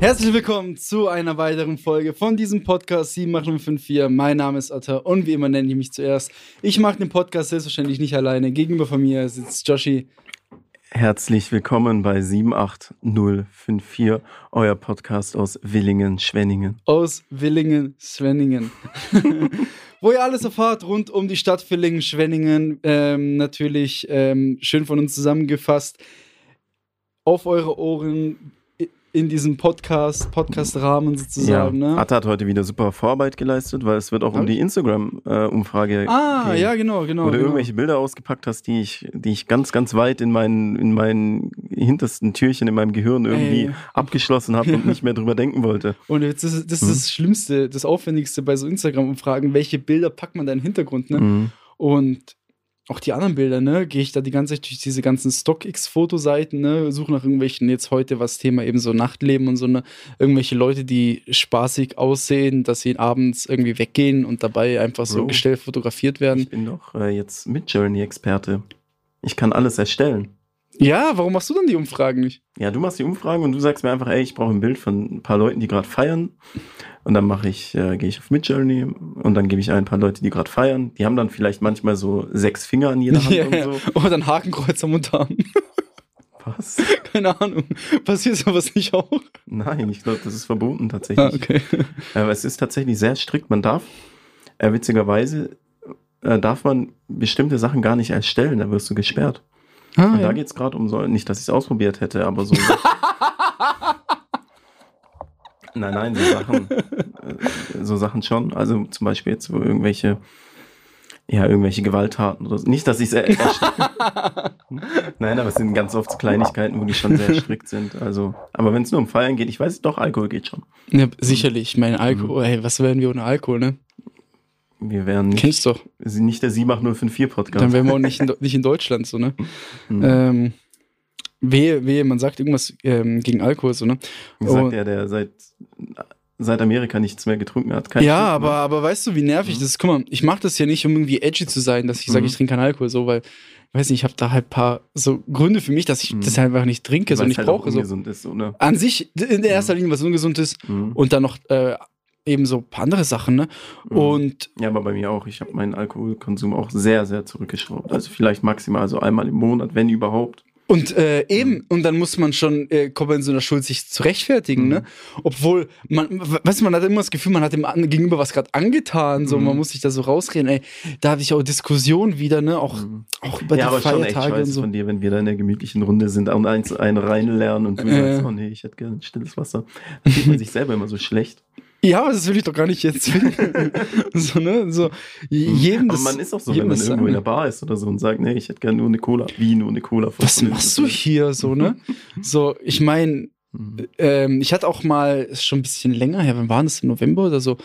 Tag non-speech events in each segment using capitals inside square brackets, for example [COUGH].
Herzlich willkommen zu einer weiteren Folge von diesem Podcast 78054. Mein Name ist Atta und wie immer nenne ich mich zuerst. Ich mache den Podcast selbstverständlich nicht alleine. Gegenüber von mir sitzt Joshi. Herzlich willkommen bei 78054, euer Podcast aus Willingen-Schwenningen. Aus Willingen-Schwenningen. [LAUGHS] Wo ihr alles erfahrt rund um die Stadt Willingen-Schwenningen. Ähm, natürlich ähm, schön von uns zusammengefasst. Auf eure Ohren in diesem Podcast, Podcast-Rahmen sozusagen. Ja, ne? Atta hat heute wieder super Vorarbeit geleistet, weil es wird auch um die Instagram-Umfrage Ah, gehen. ja, genau, genau. Wo du genau. irgendwelche Bilder ausgepackt hast, die ich, die ich ganz, ganz weit in meinen, in meinen hintersten Türchen in meinem Gehirn irgendwie Ey. abgeschlossen habe und nicht mehr drüber denken wollte. [LAUGHS] Und jetzt ist, das ist Mhm. das Schlimmste, das Aufwendigste bei so Instagram-Umfragen. Welche Bilder packt man da in den Hintergrund, ne? Mhm. Und auch die anderen Bilder, ne? Gehe ich da die ganze Zeit durch diese ganzen StockX-Fotoseiten, ne? Suche nach irgendwelchen, jetzt heute was Thema eben so Nachtleben und so, ne? Irgendwelche Leute, die spaßig aussehen, dass sie abends irgendwie weggehen und dabei einfach so Bro. gestellt fotografiert werden. Ich bin doch äh, jetzt Midjourney-Experte. Ich kann alles erstellen. Ja, warum machst du dann die Umfragen nicht? Ja, du machst die Umfragen und du sagst mir einfach, ey, ich brauche ein Bild von ein paar Leuten, die gerade feiern. Und dann mache ich, äh, gehe ich auf Midjourney und dann gebe ich ein paar Leute, die gerade feiern. Die haben dann vielleicht manchmal so sechs Finger an jeder Hand Ja, und so. Oder ein Hakenkreuz am Unterarm. Was? [LAUGHS] Keine Ahnung. Passiert sowas nicht auch? Nein, ich glaube, das ist verboten tatsächlich. Ah, okay. [LAUGHS] Aber es ist tatsächlich sehr strikt. Man darf, äh, witzigerweise, äh, darf man bestimmte Sachen gar nicht erstellen, da wirst du gesperrt. Ah, Und da ja. geht es gerade um so, nicht, dass ich es ausprobiert hätte, aber so. [LAUGHS] nein, nein, so Sachen, äh, so Sachen schon. Also zum Beispiel jetzt, wo irgendwelche, ja, irgendwelche Gewalttaten oder so. Nicht, dass ich es er [LAUGHS] Nein, aber es sind ganz oft Kleinigkeiten, wo die schon sehr [LAUGHS] strikt sind. Also, aber wenn es nur um Feiern geht, ich weiß doch, Alkohol geht schon. Ja, sicherlich. Ich meine, Alkohol, ey, was wären wir ohne Alkohol, ne? Wir wären nicht, Kennst doch. nicht der 78054 Podcast. Dann wären wir auch nicht in, nicht in Deutschland, so, ne? Hm. Ähm, wehe, wehe, man sagt irgendwas ähm, gegen Alkohol, so, ne? Sagt oh. er, der seit, seit Amerika nichts mehr getrunken hat. Kein ja, aber, aber weißt du, wie nervig Mhm. das ist? Guck mal, ich mache das ja nicht, um irgendwie edgy zu sein, dass ich sage, Mhm. ich trinke keinen Alkohol, so, weil, ich weiß nicht, ich habe da halt ein paar so Gründe für mich, dass ich Mhm. das einfach nicht trinke, so, Weil und es ich halt auch brauche so. ist, ne? An sich, in erster Linie, was ungesund ist, Mhm. und dann noch äh, eben so ein paar andere Sachen, ne? Mhm. Und Ja, aber bei mir auch. Ich habe meinen Alkoholkonsum auch sehr, sehr zurückgeschraubt. Also vielleicht maximal so einmal im Monat, wenn überhaupt. Und äh, eben, und dann muss man schon, äh, kommt man in so einer Schuld sich zu rechtfertigen, Mhm. ne? Obwohl, man, weißt du, man hat immer das Gefühl, man hat dem gegenüber was gerade angetan, so, Mhm. man muss sich da so rausreden, ey, da hatte ich auch Diskussionen wieder, ne? Auch, Mhm. auch über ja, die aber schon echt Feiertage und scheiße so. von dir, wenn wir da in der gemütlichen Runde sind und eins einen reinlernen und du Äh. sagst, oh nee, ich hätte gerne stilles Wasser. Dann fühlt man sich selber immer so schlecht. Ja, aber das will ich doch gar nicht jetzt. [LAUGHS] [LAUGHS] so, ne? So, jedem Mhm. Aber das, man ist auch so, wenn man das irgendwo in der sagen. Bar ist oder so und sagt, nee, ich hätte gerne nur eine Cola. Wie nur eine Cola? Was machst du hier, so, ne? [LAUGHS] So, ich meine, Mhm. ähm, ich hatte auch mal, ist schon ein bisschen länger her, wann war das, im November oder so,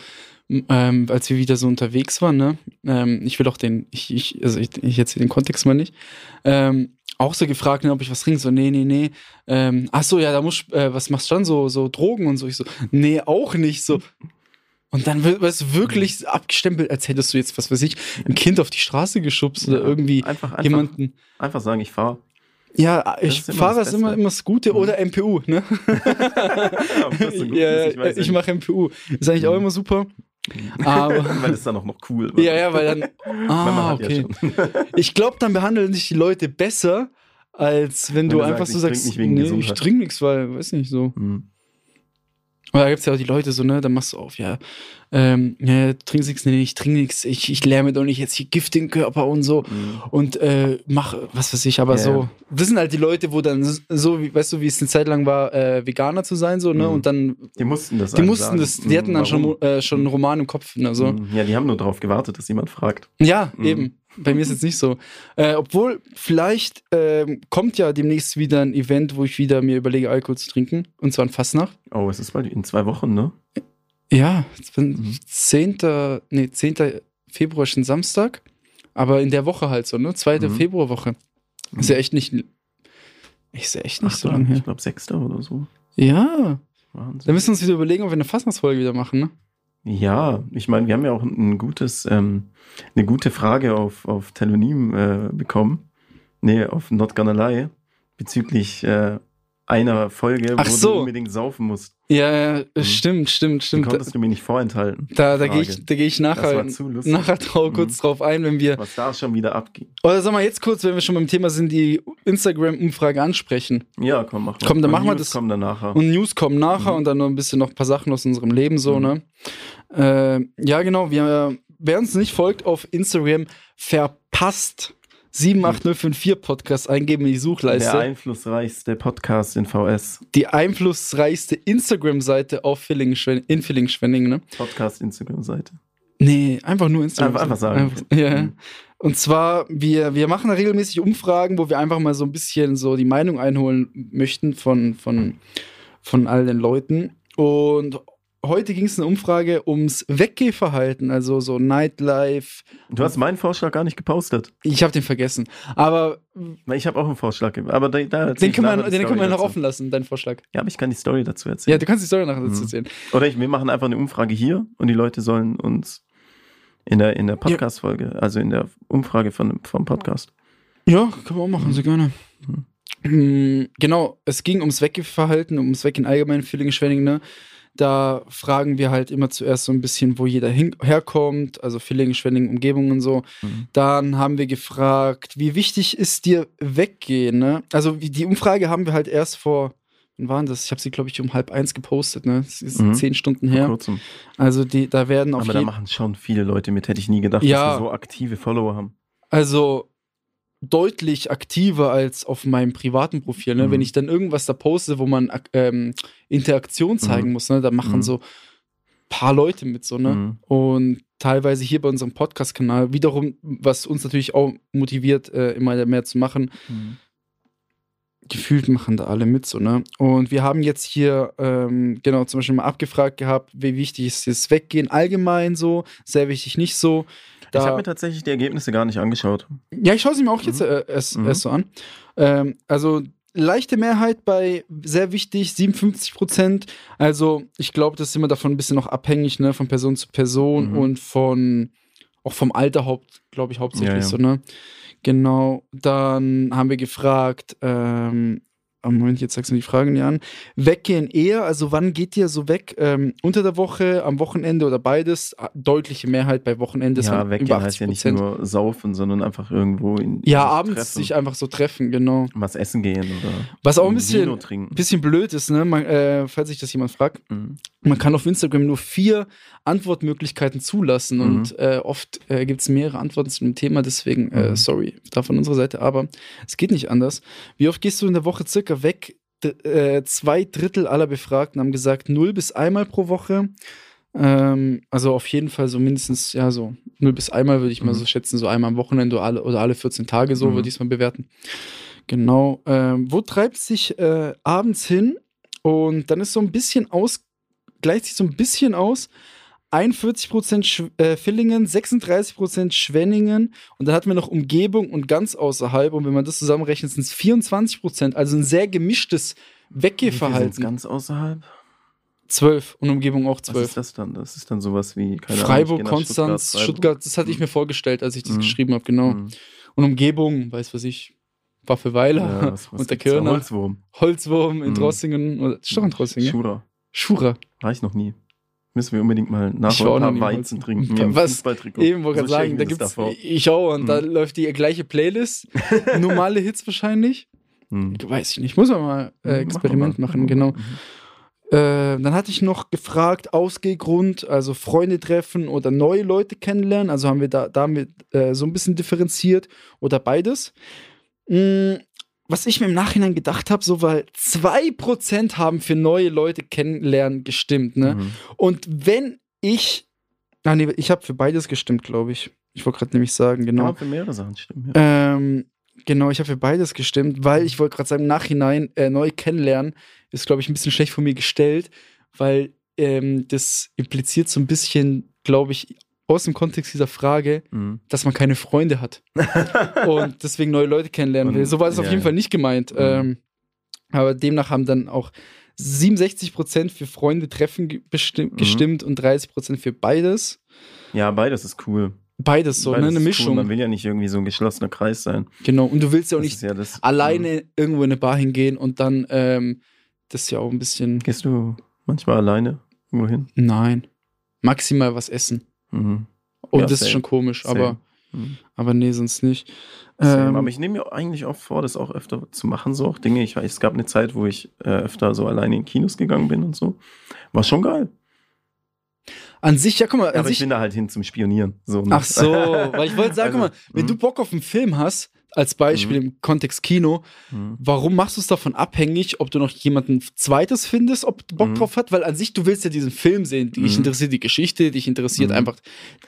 ähm, als wir wieder so unterwegs waren, ne? Ähm, ich will auch den, ich, ich, also ich, ich erzähle den Kontext mal nicht. Ähm, auch so gefragt, ne, ob ich was trinke, so, nee, nee, nee. Ähm, ach so, ja, da muss, äh, was machst du dann, so, so Drogen und so? Ich so, nee, auch nicht, so. Und dann wird du wirklich abgestempelt, als hättest du jetzt, was weiß ich, ein Kind auf die Straße geschubst oder Ja, irgendwie Einfach, einfach, jemanden. einfach sagen, ich fahre. Ja, ich ist immer fahre das immer, immer das Gute Mhm. oder MPU, ne? [LAUGHS] ja, ich weiß ich ja mache MPU. Ist eigentlich auch Mhm. immer super. Aber, [LAUGHS] Weil das dann auch noch cool war. ja, ja, weil dann, [LAUGHS] ah, ja okay. schon. [LAUGHS] Ich glaube, dann behandeln dich die Leute besser, als wenn, Wenn du du einfach sagst, so sagst, nee, ich trinke nichts, weil, weiß nicht, so. Mhm. Aber da gibt es ja auch die Leute so, ne, dann machst du auf, ja, ähm, ja, du trinkst nichts, nee, ich trinke nichts, ich, ich lerne doch nicht jetzt hier Gift den Körper und so Mhm. und äh, mach, was weiß ich, aber Ja, so, das sind halt die Leute, wo dann so, wie, weißt du, wie es eine Zeit lang war, äh, Veganer zu sein, so, ne, Mhm. und dann, Die mussten das die mussten sagen. das, die Mhm, hatten dann schon, warum? äh, schon einen Roman im Kopf, ne, so. Mhm. Ja, die haben nur darauf gewartet, dass jemand fragt. Ja, Mhm. eben. Bei mir ist jetzt nicht so. Äh, obwohl, vielleicht ähm, kommt ja demnächst wieder ein Event, wo ich wieder mir überlege, Alkohol zu trinken. Und zwar in Fastnacht. Oh, es ist bald in zwei Wochen, ne? Ja, bin Mhm. 10. Nee, 10. Februar ist ein Samstag. Aber in der Woche halt so, ne? Zweite Mhm. Februarwoche. Ist ja echt nicht. Ist ja echt nicht so lange her. Ich glaube, sechster oder so. Ja. Wahnsinn. Da müssen wir uns wieder überlegen, ob wir eine Fastnachtsfolge wieder machen, ne? Ja, ich meine, wir haben ja auch ein gutes, ähm, eine gute Frage auf, auf Telonym äh, bekommen. Nee, auf Not Gonna Lie, bezüglich äh, einer Folge, Ach wo so. du unbedingt saufen musst. Ja, ja, stimmt, stimmt, Die stimmt. Da, konntest du mir nicht vorenthalten. da, da gehe ich, da geh ich nachher, nachher trau, kurz Mhm. drauf ein, wenn wir. Was da schon wieder abging. Oder sag mal jetzt kurz, wenn wir schon beim Thema sind, die Instagram-Umfrage ansprechen. Ja, komm, mach mal. Komm, dann Und machen wir News das- kommen dann nachher. Und News kommen nachher Mhm. und dann noch ein bisschen noch ein paar Sachen aus unserem Leben so, Mhm. ne? Äh, ja, genau. Wir, wer uns nicht folgt auf Instagram, verpasst 78054 Podcast eingeben in die Der Suchleiste. einflussreichste Podcast in VS. die einflussreichste Instagram-Seite auf in Villingen-Schwenningen, ne? Podcast Instagram-Seite. Nee, einfach nur Instagram. Einfach- einfach sagen. Einfach, ja. Mhm. Und zwar, wir, wir machen da regelmäßig Umfragen, wo wir einfach mal so ein bisschen so die Meinung einholen möchten von, von, von all den Leuten. Und heute ging es eine Umfrage ums Weggehverhalten, also so Nightlife. Du hast meinen Vorschlag gar nicht gepostet. Ich habe den vergessen. Aber Ich habe auch einen Vorschlag. Aber da, da den können wir, den können noch dazu. offen lassen, deinen Vorschlag. Ja, aber ich kann die Story dazu erzählen. Ja, du kannst die Story nachher dazu Mhm. erzählen. Oder ich, wir machen einfach eine Umfrage hier und die Leute sollen uns in der, in der Podcast-Folge, also in der Umfrage von, vom Podcast. Ja, können wir auch machen, sehr gerne. Mm, Genau, es ging ums Weggehverhalten, ums Weggehen allgemein, Feeling Schwenning, ne? Da fragen wir halt immer zuerst so ein bisschen, wo jeder herkommt, also Feeling Schwenning, Umgebung und so. Mhm. Dann haben wir gefragt, wie wichtig ist dir Weggehen, ne? Also die Umfrage haben wir halt erst vor, wann waren das? Ich habe sie, glaube ich, um halb eins gepostet, ne? Das ist Mhm. zehn Stunden her. kurzem. Also die, da werden auf Aber da machen schon viele Leute mit. Hätte ich nie gedacht, Ja. dass wir so aktive Follower haben. Also deutlich aktiver als auf meinem privaten Profil. Ne? Mhm. Wenn ich dann irgendwas da poste, wo man ähm, Interaktion zeigen Mhm. muss, ne? da machen Mhm. so paar Leute mit so, ne? Mhm. Und teilweise hier bei unserem Podcast-Kanal wiederum, was uns natürlich auch motiviert, äh, immer mehr zu machen, Mhm. gefühlt machen da alle mit so, ne? Und wir haben jetzt hier, ähm, genau, zum Beispiel mal abgefragt gehabt, wie wichtig ist das Weggehen allgemein so, sehr wichtig nicht so. Ich habe Da- mir tatsächlich die Ergebnisse gar nicht angeschaut. Ja, ich schaue sie mir auch jetzt äh, erst, Mhm. erst so an. Ähm, also leichte Mehrheit bei sehr wichtig, 57 Prozent. Also ich glaube, das ist immer davon ein bisschen noch abhängig, ne, von Person zu Person Mhm. und von auch vom Alter glaube ich, hauptsächlich Ja, ja. so, ne? Genau. Dann haben wir gefragt, ähm, oh, Moment, jetzt sagst du die Fragen nicht an. Weggehen eher, also wann geht ihr so weg? Ähm, unter der Woche, am Wochenende oder beides? Ah, Deutliche Mehrheit bei Wochenende. ja, weggehen über heißt ja nicht 80%. nur saufen, sondern einfach irgendwo in Ja, sich abends treffen, sich einfach so treffen, genau. was essen gehen oder Was auch ein bisschen, bisschen blöd ist, ne? Man, äh, falls sich das jemand fragt. Mhm. Man kann auf Instagram nur vier Antwortmöglichkeiten zulassen Mhm. und äh, oft äh, gibt es mehrere Antworten zu dem Thema, deswegen, äh, Mhm. sorry, da von unserer Seite, aber es geht nicht anders. Wie oft gehst du in der Woche circa weg? D äh, zwei Drittel aller Befragten haben gesagt, null bis einmal pro Woche. Ähm, also auf jeden Fall so mindestens, ja, so null bis einmal würde ich mal Mhm. so schätzen, so einmal am Wochenende oder alle, oder alle 14 Tage, so Mhm. würde ich es mal bewerten. Genau. Ähm, wo treibt es sich äh, abends hin? Und dann ist so ein bisschen aus, gleicht sich so ein bisschen aus. 41% Sch äh, Villingen, 36% Schwenningen und dann hatten wir noch Umgebung und ganz außerhalb. Und wenn man das zusammenrechnet, sind es 24%, also ein sehr gemischtes Weggehverhalten. ganz außerhalb. 12 und Umgebung auch Was 12. ist das dann? Das ist dann sowas wie keine Ahnung, Freiburg, nach Konstanz, Freiburg. Stuttgart, das hatte ich mir vorgestellt, als ich das Mhm. geschrieben habe, genau. Mhm. Und Umgebung, weiß was ich, Waffeweiler Ja, was- [LAUGHS] was und der? Kirner, Holzwurm. Holzwurm in Mhm. Drossingen, oder, ist doch in Drossingen, ja? Schura. Schura. War ich noch nie. Müssen wir unbedingt mal nachher ein paar Weizen trinken. [LAUGHS] Was? Eben, wollte So ich sagen, da gibt's, ich auch, und da Mhm. läuft die gleiche Playlist, [LAUGHS] normale Hits wahrscheinlich, Hm. weiß ich nicht, muss man mal äh, Hm, Experiment machen, wir genau. mal. Mhm. Äh, dann hatte ich noch gefragt, Ausgehgrund, also Freunde treffen oder neue Leute kennenlernen. Also haben wir da damit äh, so ein bisschen differenziert oder beides. Mm, was ich mir im Nachhinein gedacht habe, so weil 2% haben für neue Leute kennenlernen gestimmt, ne? Mhm. Und wenn ich. Ah, nee, ich habe für beides gestimmt, glaube ich. Ich wollte gerade nämlich sagen, genau. Ja, für mehrere Sachen stimmen. Ja. Ähm, genau, ich habe für beides gestimmt, weil ich wollte gerade sagen, im Nachhinein äh, neu kennenlernen ist, glaube ich, ein bisschen schlecht von mir gestellt, weil ähm, das impliziert so ein bisschen, glaube ich, aus dem Kontext dieser Frage, Mhm. dass man keine Freunde hat [LAUGHS] und deswegen neue Leute kennenlernen will. So war es auf ja, jeden ja. Fall nicht gemeint. Mhm. Ähm, aber demnach haben dann auch 67% für Freunde treffen Mhm. gestimmt und 30% für beides. ja, beides ist cool. beides so, ne? beides Eine tun. Mischung. Man will ja nicht irgendwie so ein geschlossener Kreis sein. Genau. Und du willst ja auch Das nicht ja das, alleine irgendwo in eine Bar hingehen und dann, ähm, das ist ja auch ein bisschen. Gehst du manchmal alleine irgendwo hin? Nein. Maximal was essen. Mhm. Und Ja, das ist same. schon komisch, Same. aber, Mhm. aber nee, sonst nicht. Ähm, aber ich nehme mir eigentlich auch vor, das auch öfter zu machen, so auch Dinge. Ich weiß, es gab eine Zeit, wo ich äh, öfter so alleine in Kinos gegangen bin und so. War schon geil. an sich, ja, guck mal, Aber ich sich. bin da halt hin zum Spionieren. So, ne? Ach so, [LAUGHS] weil ich wollte sagen, Also, guck mal, wenn mhm. du Bock auf einen Film hast, als Beispiel im Kontext Kino, Mhm. warum machst du es davon abhängig, ob du noch jemanden zweites findest, ob du Bock Mhm. drauf hat? Weil an sich, du willst ja diesen Film sehen. Dich Mhm. interessiert die Geschichte, dich interessiert Mhm. einfach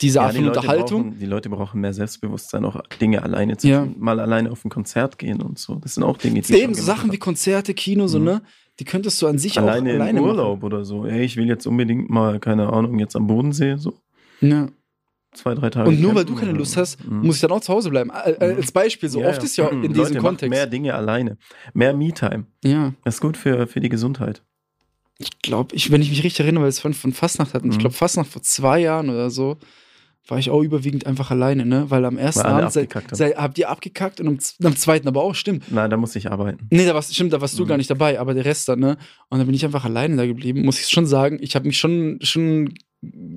diese Art die von Unterhaltung. Brauchen, die Leute brauchen mehr Selbstbewusstsein, auch Dinge alleine zu Ja. tun. Mal alleine auf ein Konzert gehen und so. Das sind auch Dinge, die Eben so Sachen wie hab. Konzerte, Kino, so, Mhm. ne? Die könntest du an sich alleine, auch alleine in Urlaub oder so. Ey, ich will jetzt unbedingt mal, keine Ahnung, jetzt am Bodensee so. machen. Ja. Zwei, drei Tage. Und nur weil du keine Lust hast, Mhm. muss ich dann auch zu Hause bleiben. Äh, Mhm. Als Beispiel, so Ja, oft ist ja in Leute, diesem macht Kontext. Mehr Dinge alleine. Mehr Me-Time. Ja. Das ist gut für, für die Gesundheit. Ich glaube, ich, wenn ich mich richtig erinnere, weil wir es von, von Fastnacht hatten, ich Mhm. glaube, Fastnacht vor zwei Jahren oder so, war ich auch überwiegend einfach alleine, ne? Weil am ersten Abend seid, seid, habt ihr abgekackt und am, am zweiten aber auch, stimmt. Nein, da muss ich arbeiten. Nee, da warst, stimmt, da warst du Mhm. gar nicht dabei, aber der Rest dann, ne? Und dann bin ich einfach alleine da geblieben, muss ich schon sagen. Ich habe mich schon, schon,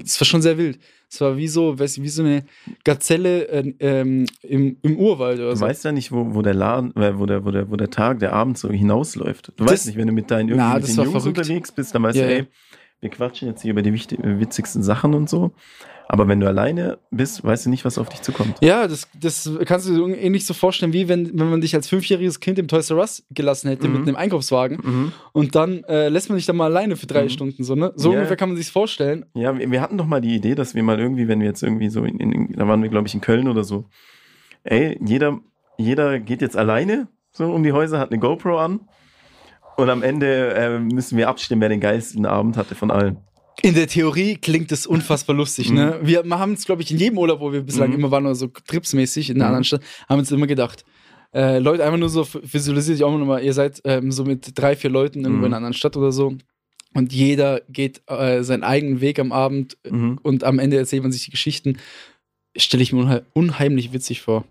es war schon sehr wild. Es war wie so, weiß ich, wie so eine Gazelle äh, ähm, im, im Urwald oder Du so. weißt ja nicht, wo, wo der Laden, äh, wo der, wo der, wo der Tag, der Abend so hinausläuft. Du Das- weißt nicht, wenn du mit deinen, irgendwie Na, mit den Jungs verrückt. unterwegs bist, dann weißt Ja, du, ja. ey, wir quatschen jetzt hier über die äh, witzigsten Sachen und so. Aber wenn du alleine bist, weißt du nicht, was auf dich zukommt. Ja, das, das kannst du dir ähnlich so vorstellen, wie wenn, wenn man dich als fünfjähriges Kind im Toys R Us gelassen hätte Mhm. mit einem Einkaufswagen Mhm. und dann äh, lässt man dich dann mal alleine für drei Mhm. Stunden, so, ne? So Ja. ungefähr kann man sich's vorstellen. Ja, wir, wir hatten doch mal die Idee, dass wir mal irgendwie, wenn wir jetzt irgendwie so, in, in, da waren wir, glaube ich, in Köln oder so, ey, jeder, jeder geht jetzt alleine so um die Häuser, hat eine GoPro an und am Ende äh, müssen wir abstimmen, wer den geilsten Abend hatte von allen. In der Theorie klingt es unfassbar lustig, ne? Wir haben es, glaube ich, in jedem Urlaub, wo wir bislang Mhm. immer waren, oder so tripsmäßig in einer Mhm. anderen Stadt, haben uns immer gedacht. Äh, Leute, einfach nur so visualisiert sich auch nochmal, ihr seid ähm, so mit drei, vier Leuten irgendwo Mhm. in einer anderen Stadt oder so. Und jeder geht äh, seinen eigenen Weg am Abend Mhm. und am Ende erzählt man sich die Geschichten. Stelle ich mir unheim unheimlich witzig vor.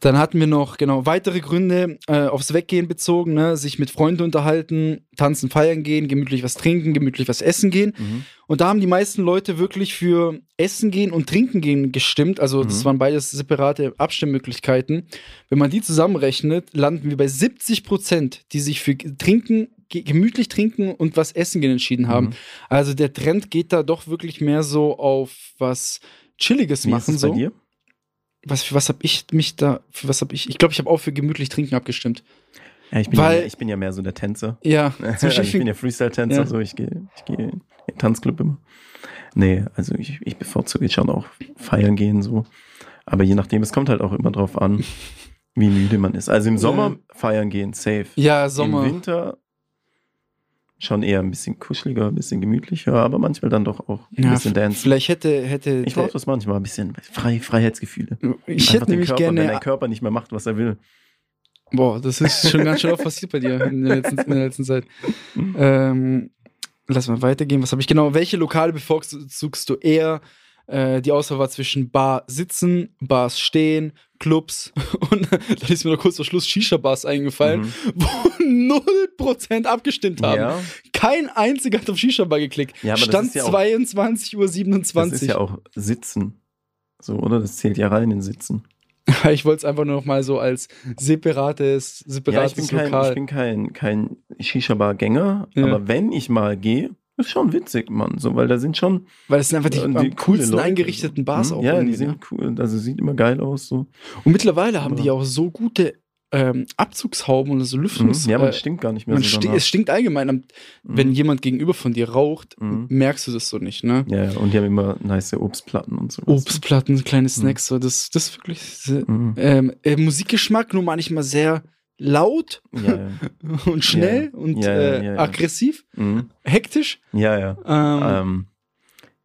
Dann hatten wir noch, genau, weitere Gründe äh, aufs Weggehen bezogen, ne? sich mit Freunden unterhalten, tanzen, feiern gehen, gemütlich was trinken, gemütlich was essen gehen. Mhm. Und da haben die meisten Leute wirklich für Essen gehen und Trinken gehen gestimmt. Also das Mhm. waren beides separate Abstimmmöglichkeiten. Wenn man die zusammenrechnet, landen wir bei 70 Prozent, die sich für Trinken, ge- gemütlich trinken und was Essen gehen entschieden haben. Mhm. Also der Trend geht da doch wirklich mehr so auf was Chilliges Wie ist machen. es bei So. dir? Was, für was habe ich mich da, für was habe ich, ich glaube, ich habe auch für gemütlich Trinken abgestimmt. Ja, ich bin, Weil- ja, mehr- ich bin ja mehr so der Tänzer. Ja, [LAUGHS] Also ich bin ja Freestyle-Tänzer, Ja. so ich gehe ich gehe in den Tanzclub immer. Nee, also ich, ich bevorzuge schon auch feiern gehen so. Aber je nachdem, es kommt halt auch immer drauf an, [LAUGHS] wie müde man ist. Also im Sommer feiern gehen, safe. ja, Sommer. Im Winter schon eher ein bisschen kuscheliger, ein bisschen gemütlicher, aber manchmal dann doch auch ein ja, bisschen dance. vielleicht hätte, hätte Ich brauche das manchmal, ein bisschen Frei, Freiheitsgefühle. ich Einfach hätte den nämlich Körper, wenn gerne dein Körper nicht mehr macht, was er will. Boah, das ist schon ganz schön oft passiert bei dir in der letzten, in der letzten Zeit. Ähm, lass mal weitergehen. Was habe ich genau? Welche Lokale bevorzugst du eher? Äh, die Auswahl war zwischen Bar sitzen, Bars stehen, Clubs [LAUGHS] und [LAUGHS] dann ist mir noch kurz vor Schluss Shisha-Bars eingefallen, Mhm. [LAUGHS] wo 0% abgestimmt haben. Ja, Kein einziger hat auf Shisha-Bar geklickt. Ja, Stand ja auch- 22.27 Uhr. das ist ja auch Sitzen. So, oder? Das zählt ja rein in Sitzen. Ich wollte es einfach nur noch mal so als separates, Ja, separates ich bin kein, Lokal. ich bin kein, kein Shisha-Bar-Gänger, Ja. aber wenn ich mal gehe, ist schon witzig, Mann. So, weil da sind schon Weil es sind einfach die, äh, coole coolsten Leute, eingerichteten. Bars auch. Ja, die sind ne? cool. Also sieht immer geil aus. So. Und mittlerweile haben die Ja. ja auch so gute ähm, Abzugshauben oder so Lüftungs... Mhm. Ja, man äh, stinkt gar nicht mehr man so sti es stinkt allgemein. Am, Wenn Mhm. jemand gegenüber von dir raucht, Mhm. merkst du das so nicht, ne? Ja, ja, und die haben immer nice Obstplatten und so. Obstplatten, kleine Snacks, so, das, das ist wirklich... Mhm. Ähm, äh, Musikgeschmack nur manchmal sehr laut Ja, ja. [LAUGHS] und schnell Ja. und äh, aggressiv, Mhm. hektisch. Ja, ja. Ähm, Ähm,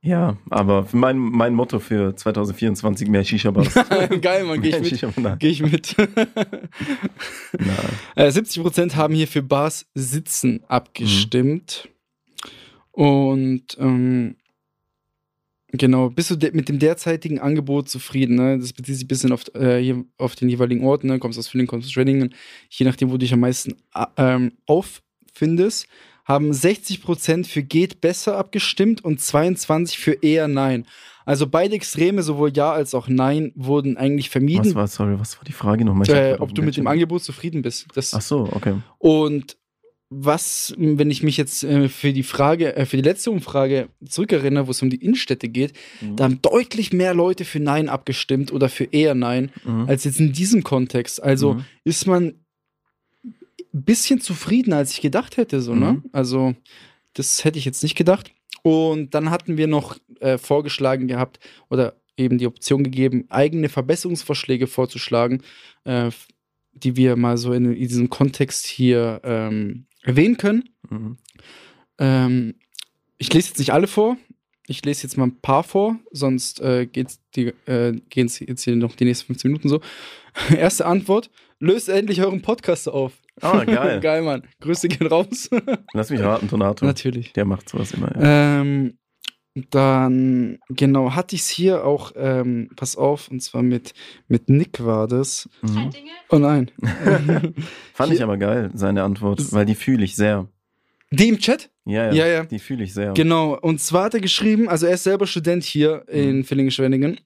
ja, aber mein, mein Motto für 2024 mehr Shisha-Bars. [LAUGHS] Geil, man, geh ich mit. Geh ich mit. Äh, 70% haben hier für Bars sitzen abgestimmt. Und ähm, Genau, bist du mit dem derzeitigen Angebot zufrieden? Ne? Das bezieht sich ein bisschen auf, äh, auf den jeweiligen Ort. Ne? Kommst aus Villingen, kommst aus Schwenningen. Je nachdem, wo du dich am meisten ähm, auffindest, haben 60% für geht besser abgestimmt und 22% für eher nein. Also beide Extreme, sowohl ja als auch nein, wurden eigentlich Was vermieden, war, sorry, was war die Frage nochmal? Äh, ob du mit dem Angebot zufrieden bist. Das, Ach so, okay. und was, wenn ich mich jetzt äh, für die Frage, äh, für die letzte Umfrage zurückerinnere, wo es um die Innenstädte geht, Mhm. da haben deutlich mehr Leute für Nein abgestimmt oder für eher Nein, Mhm. als jetzt in diesem Kontext. Also Mhm. ist man ein bisschen zufriedener, als ich gedacht hätte, so, ne? Mhm. Also, das hätte ich jetzt nicht gedacht. Und dann hatten wir noch äh, vorgeschlagen gehabt oder eben die Option gegeben, eigene Verbesserungsvorschläge vorzuschlagen, äh, die wir mal so in, in diesem Kontext hier ähm, erwähnen können. Mhm. Ähm, ich lese jetzt nicht alle vor. Ich lese jetzt mal ein paar vor, sonst äh, geht's die, äh, gehen es jetzt hier noch die nächsten 15 Minuten so. [LAUGHS] Erste Antwort: Löst endlich euren Podcast auf. Ah, geil. [LAUGHS] Geil, Mann. Grüße gehen raus. Lass mich raten, Donato. Natürlich. Der macht sowas immer. Ja. Ähm, dann, genau, hatte ich es hier auch, ähm, pass auf, und zwar mit, mit Nick war das. Mhm. Oh nein. [LAUGHS] Fand Hier- ich aber geil, seine Antwort, weil die fühle ich sehr. Die im Chat? Ja, ja, Ja, ja. die fühle ich sehr. Genau, und zwar hat er geschrieben, also er ist selber Student hier in Villingen-Schwenningen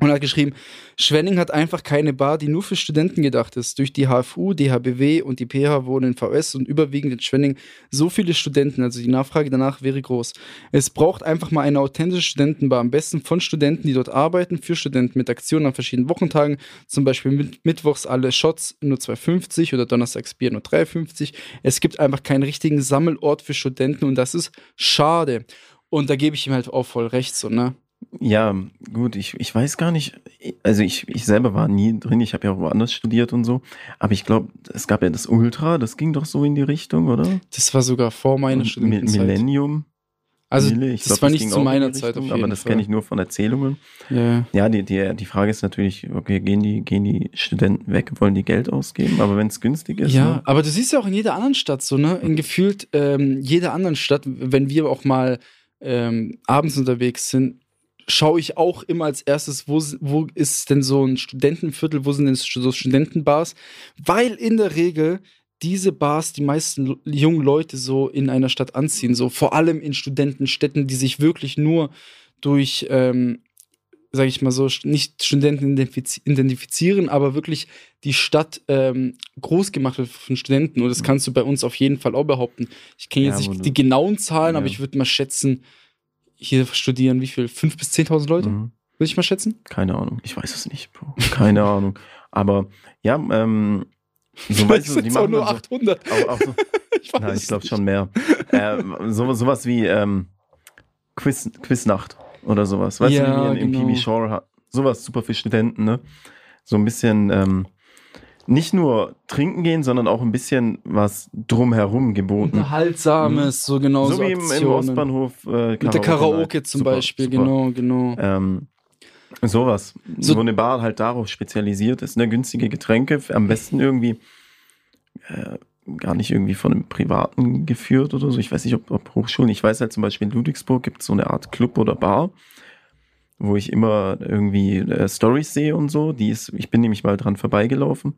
und hat geschrieben, Schwenning hat einfach keine Bar, die nur für Studenten gedacht ist. Durch die HFU, die HBW und die PH wohnen in VS und überwiegend in Schwenning so viele Studenten, also die Nachfrage danach wäre groß. Es braucht einfach mal eine authentische Studentenbar, am besten von Studenten, die dort arbeiten, für Studenten mit Aktionen an verschiedenen Wochentagen, zum Beispiel mit, mittwochs alle Shots nur 2,50 oder donnerstags Bier nur 3,50. Es gibt einfach keinen richtigen Sammelort für Studenten und das ist schade. Und da gebe ich ihm halt auch voll recht, so, ne? Ja, gut, ich, ich weiß gar nicht, also ich, ich selber war nie drin, ich habe ja auch woanders studiert und so, aber ich glaube, es gab ja das Ultra, das ging doch so in die Richtung, oder? Das war sogar vor meiner Studentenzeit. Millennium. Also, Mille, das glaub, war nicht ging zu meiner die Zeit Richtung, auf Aber jeden das Fall. kenne ich nur von Erzählungen. Ja. Ja, die, die, die Frage ist natürlich, okay, gehen die, gehen die Studenten weg, wollen die Geld ausgeben, aber wenn es günstig ist, Ja, ne? aber du siehst ja auch in jeder anderen Stadt so, ne? In gefühlt ähm, jeder anderen Stadt, wenn wir auch mal ähm, abends unterwegs sind, schaue ich auch immer als erstes, wo, wo ist denn so ein Studentenviertel, wo sind denn so Studentenbars? Weil in der Regel diese Bars die meisten jungen Leute so in einer Stadt anziehen, so vor allem in Studentenstädten, die sich wirklich nur durch, ähm, sag ich mal so, nicht Studenten identifiz identifizieren, aber wirklich die Stadt ähm, groß gemacht wird von Studenten. Und das kannst du bei uns auf jeden Fall auch behaupten. Ich kenne Ja, jetzt wo nicht die genauen Zahlen, aber Ja. ich würde mal schätzen, hier studieren wie viel? 5.000 bis 10.000 Leute? Mhm. Würde ich mal schätzen? Keine Ahnung, ich weiß es nicht, Bro. Keine Ahnung. Aber ja, ähm, so weißt du, [LAUGHS] die machen nur dann so, 800. auch, auch so, [LAUGHS] Ich weiß Nein, ich glaube schon mehr. ähm, so, sowas wie ähm, Quiz, Quiznacht oder sowas. Weißt Ja, du, wie wir in, genau. im PB Shore ha- sowas super für Studenten, ne? So ein bisschen ähm, nicht nur trinken gehen, sondern auch ein bisschen was drumherum geboten. Unterhaltsames, so genau so so wie im, im. Ostbahnhof äh, Mit der Karaoke zum Super, Beispiel, super. genau, genau. Ähm, sowas. So- wo eine Bar halt darauf spezialisiert ist, ne? günstige Getränke, am besten irgendwie äh, gar nicht irgendwie von einem Privaten geführt oder so. Ich weiß nicht, ob, ob Hochschulen, ich weiß halt zum Beispiel in Ludwigsburg gibt es so eine Art Club oder Bar, wo ich immer irgendwie äh, Stories sehe und so. Die ist, ich bin nämlich mal dran vorbeigelaufen.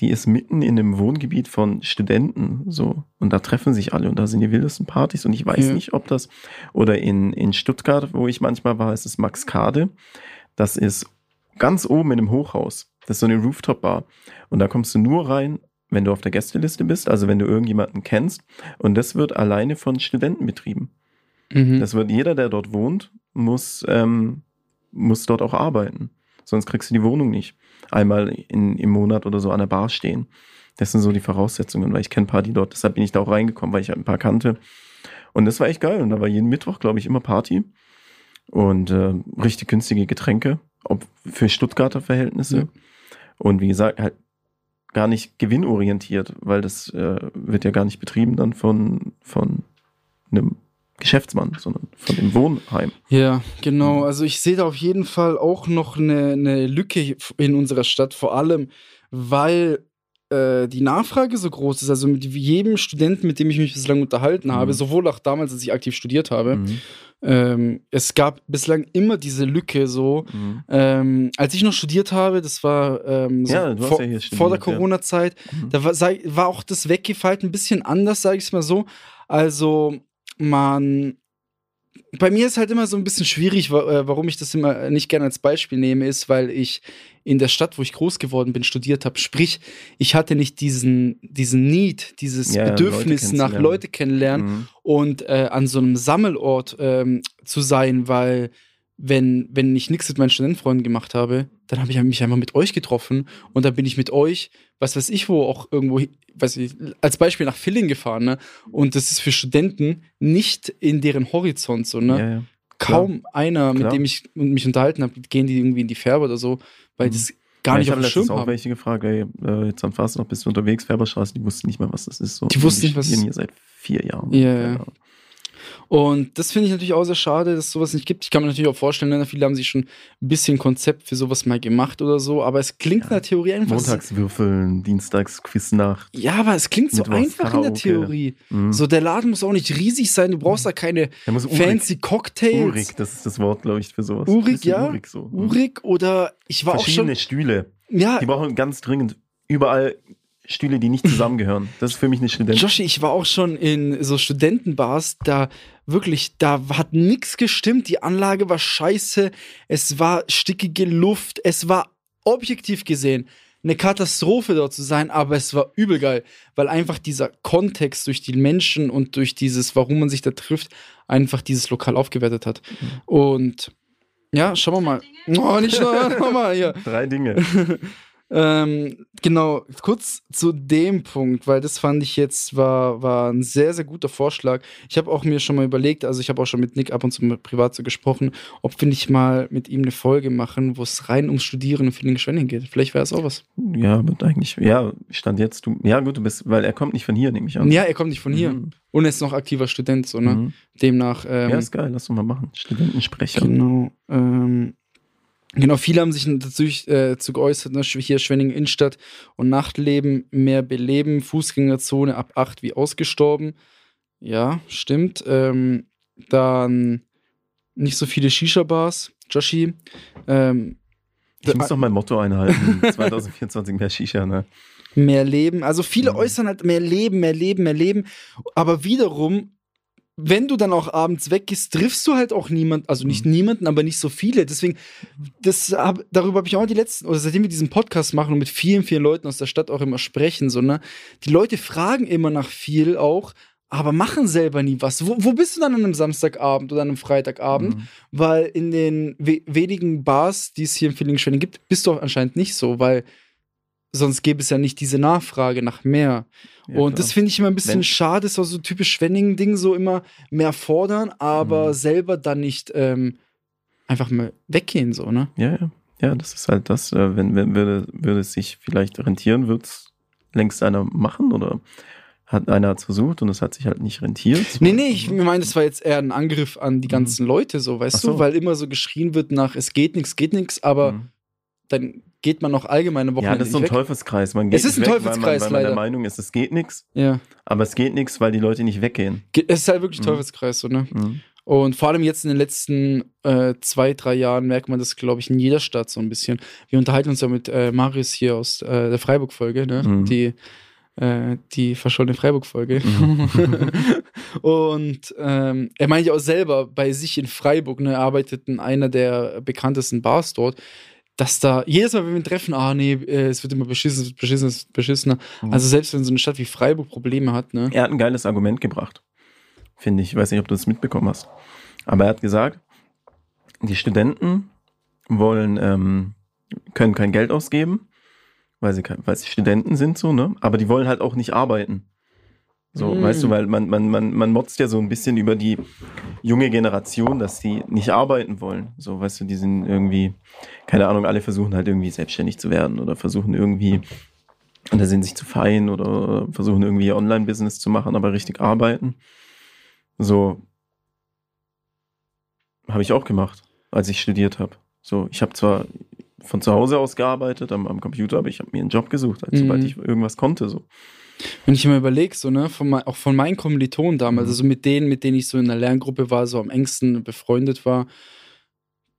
Die ist mitten in einem Wohngebiet von Studenten, so. Und da treffen sich alle und da sind die wildesten Partys und ich weiß Ja. nicht, ob das, oder in, in Stuttgart, wo ich manchmal war, ist es Max Kade. Das ist ganz oben in einem Hochhaus. Das ist so eine Rooftop-Bar. Und da kommst du nur rein, wenn du auf der Gästeliste bist, also wenn du irgendjemanden kennst. Und das wird alleine von Studenten betrieben. Mhm. Das wird jeder, der dort wohnt, muss, ähm, muss dort auch arbeiten. Sonst kriegst du die Wohnung nicht. Einmal in, im Monat oder so an der Bar stehen. Das sind so die Voraussetzungen, weil ich kenne ein paar, die dort, deshalb bin ich da auch reingekommen, weil ich halt ein paar kannte. Und das war echt geil. Und da war jeden Mittwoch, glaube ich, immer Party. Und äh, richtig günstige Getränke, ob für Stuttgarter Verhältnisse. Ja. Und wie gesagt, halt gar nicht gewinnorientiert, weil das äh, wird ja gar nicht betrieben dann von, von einem Geschäftsmann, sondern von dem Wohnheim. Ja, genau. Also ich sehe da auf jeden Fall auch noch eine, eine Lücke in unserer Stadt, vor allem weil äh, die Nachfrage so groß ist. Also mit jedem Studenten, mit dem ich mich bislang unterhalten habe, Mhm. sowohl auch damals, als ich aktiv studiert habe, Mhm. ähm, es gab bislang immer diese Lücke so. Mhm. Ähm, als ich noch studiert habe, das war ähm, so Ja, vor, ja vor der studiert, ja. Corona-Zeit, Mhm. da war, sei- war auch das Weggefallen ein bisschen anders, sage ich es mal so. Also man, bei mir ist halt immer so ein bisschen schwierig, äh, warum ich das immer nicht gerne als Beispiel nehme, ist, weil ich in der Stadt, wo ich groß geworden bin, studiert habe. Sprich, ich hatte nicht diesen, diesen Need, dieses Ja, Bedürfnis Leute nach. Leute kennenlernen Mhm. und äh, an so einem Sammelort ähm, zu sein, weil wenn, wenn ich nichts mit meinen Studentenfreunden gemacht habe, dann habe ich mich einfach mit euch getroffen und dann bin ich mit euch, was weiß ich wo, auch irgendwo, weiß ich, als Beispiel nach Filling gefahren, ne? Und das ist für Studenten nicht in deren Horizont so, ne? Ja, ja. Kaum einer, mit Klar. dem ich mich unterhalten habe, gehen die irgendwie in die Färbe oder so, weil Mhm. das gar ja, nicht ich auf dem Schirm auch haben. welche gefragt, ey, äh, jetzt am Fast noch bist du unterwegs, Färberstraße, die wussten nicht mehr, was das ist. So. Die wussten nicht, was- studieren hier seit vier Jahren. Ja, ja. Und das finde ich natürlich auch sehr schade, dass sowas nicht gibt. Ich kann mir natürlich auch vorstellen, ne, viele haben sich schon ein bisschen Konzept für sowas mal gemacht oder so, aber es klingt in der Theorie einfach. Montags würfeln, dienstags Quiznacht. Ja, aber es klingt so einfach in der. Theorie. Mhm. So, der Laden muss auch nicht riesig sein, du brauchst da keine fancy Cocktails. urig, das ist das Wort, glaube ich, für sowas. Urig, ja. Urig, so. Mhm. Urig oder ich war auch Verschiedene schon. Stühle. Ja, Die brauchen ganz dringend überall Stühle, die nicht [LAUGHS] zusammengehören. Das ist für mich eine Student. Joshi, ich war auch schon in so Studentenbars, da wirklich, da hat nichts gestimmt, die Anlage war scheiße, es war stickige Luft, es war objektiv gesehen eine Katastrophe dort zu sein, aber es war übel geil, weil einfach dieser Kontext durch die Menschen und durch dieses, warum man sich da trifft, einfach dieses Lokal aufgewertet hat. Und ja, schauen wir mal. Oh, nicht schon, schau mal hier. [LAUGHS] Drei Dinge. [LAUGHS] Ähm, genau, kurz zu dem Punkt, weil das fand ich jetzt war, war ein sehr, sehr guter Vorschlag. Ich habe auch mir schon mal überlegt, also ich habe auch schon mit Nick ab und zu mal privat so gesprochen, ob wir nicht mal mit ihm eine Folge machen, wo es rein ums Studieren in Villingen-Schwenning geht. Vielleicht wäre es auch was. Ja, wird eigentlich, ja, stand jetzt, du, ja gut, du bist, weil er kommt nicht von hier, nehme ich an. Ja, er kommt nicht von hier. Mhm. Und er ist noch aktiver Student, so, ne? Mhm. Demnach, ähm, Ja, ist geil, lass uns mal machen. Studentensprecher. Genau. Ähm, genau, viele haben sich dazu äh, zu geäußert, ne, hier Schwenningen Innenstadt und Nachtleben mehr beleben, Fußgängerzone ab 8 wie ausgestorben. Ja, stimmt. Ähm, dann nicht so viele Shisha-Bars, Joshi. Ähm, Ich muss doch mein Motto einhalten. [LAUGHS] 2024 mehr Shisha, ne? mehr Leben. Also viele Mhm. äußern halt mehr Leben, mehr Leben, mehr Leben. Aber wiederum, wenn du dann auch abends weggehst, triffst du halt auch niemanden, also nicht Mhm. niemanden, aber nicht so viele. Deswegen, das hab, darüber habe ich auch die letzten, oder seitdem wir diesen Podcast machen und mit vielen, vielen Leuten aus der Stadt auch immer sprechen, so, ne? Die Leute fragen immer nach viel auch, aber machen selber nie was. Wo, wo bist du dann an einem Samstagabend oder an einem Freitagabend? Mhm. Weil in den we wenigen Bars, die es hier in Villingen-Schwenning gibt, bist du auch anscheinend nicht so, weil sonst gäbe es ja nicht diese Nachfrage nach mehr. Ja, und klar. das finde ich immer ein bisschen Wenn- schade, ist auch so typisch Schwenningen-Ding, so immer mehr fordern, aber Mhm. selber dann nicht ähm, einfach mal weggehen, so, ne? Ja, ja. Ja, das ist halt das, äh, wenn, wenn würde, würde es sich vielleicht rentieren, wird es längst einer machen oder hat einer hat's versucht und es hat sich halt nicht rentiert. Nee, nee, ich meine, das war jetzt eher ein Angriff an die Mhm. ganzen Leute, so, weißt so. du? Weil immer so geschrien wird nach, es geht nichts, geht nichts, aber Mhm. dann geht man noch allgemein eine Woche Ja, das ist so ein weg. Teufelspreis. Man geht Es ist ein weg, Teufelskreis, weil man, weil man der. Meinung ist, es geht nichts, Ja, aber es geht nichts, weil die Leute nicht weggehen. Ge- es ist halt wirklich Mhm. Teufelskreis, so, ne? Mhm. Und vor allem jetzt in den letzten äh, zwei, drei Jahren merkt man das, glaube ich, in jeder Stadt so ein bisschen. Wir unterhalten uns ja mit äh, Marius hier aus äh, der Freiburg-Folge, ne? Mhm. Die, äh, die verschollene Freiburg-Folge. Mhm. [LAUGHS] Und ähm, er meint ja auch selber, bei sich in Freiburg, ne, er arbeitet in einer der bekanntesten Bars dort, dass da jedes Mal, wenn wir ihn treffen, ah nee, äh, es wird immer beschissen, es wird beschissen, es wird beschissener. Mhm. Also selbst wenn so eine Stadt wie Freiburg Probleme hat, ne? Er hat ein geiles Argument gebracht, finde ich. Ich weiß nicht, ob du das mitbekommen hast. Aber er hat gesagt, die Studenten wollen, ähm, können kein Geld ausgeben, weil sie, weil sie Studenten sind, so, ne? Aber die wollen halt auch nicht arbeiten. So, Mm. weißt du, weil man, man, man, man motzt ja so ein bisschen über die junge Generation, dass die nicht arbeiten wollen. So, weißt du, die sind irgendwie, keine Ahnung, alle versuchen halt irgendwie selbstständig zu werden oder versuchen irgendwie und da sind sich zu fein oder versuchen irgendwie Online-Business zu machen, aber richtig arbeiten. So habe ich auch gemacht, als ich studiert habe. So, ich habe zwar von zu Hause aus gearbeitet am, am Computer, aber ich habe mir einen Job gesucht, sobald Mhm. ich irgendwas konnte. So. Wenn ich mir überlege, so, ne, von mein, auch von meinen Kommilitonen damals, Mhm. also mit denen, mit denen ich so in der Lerngruppe war, so am engsten befreundet war,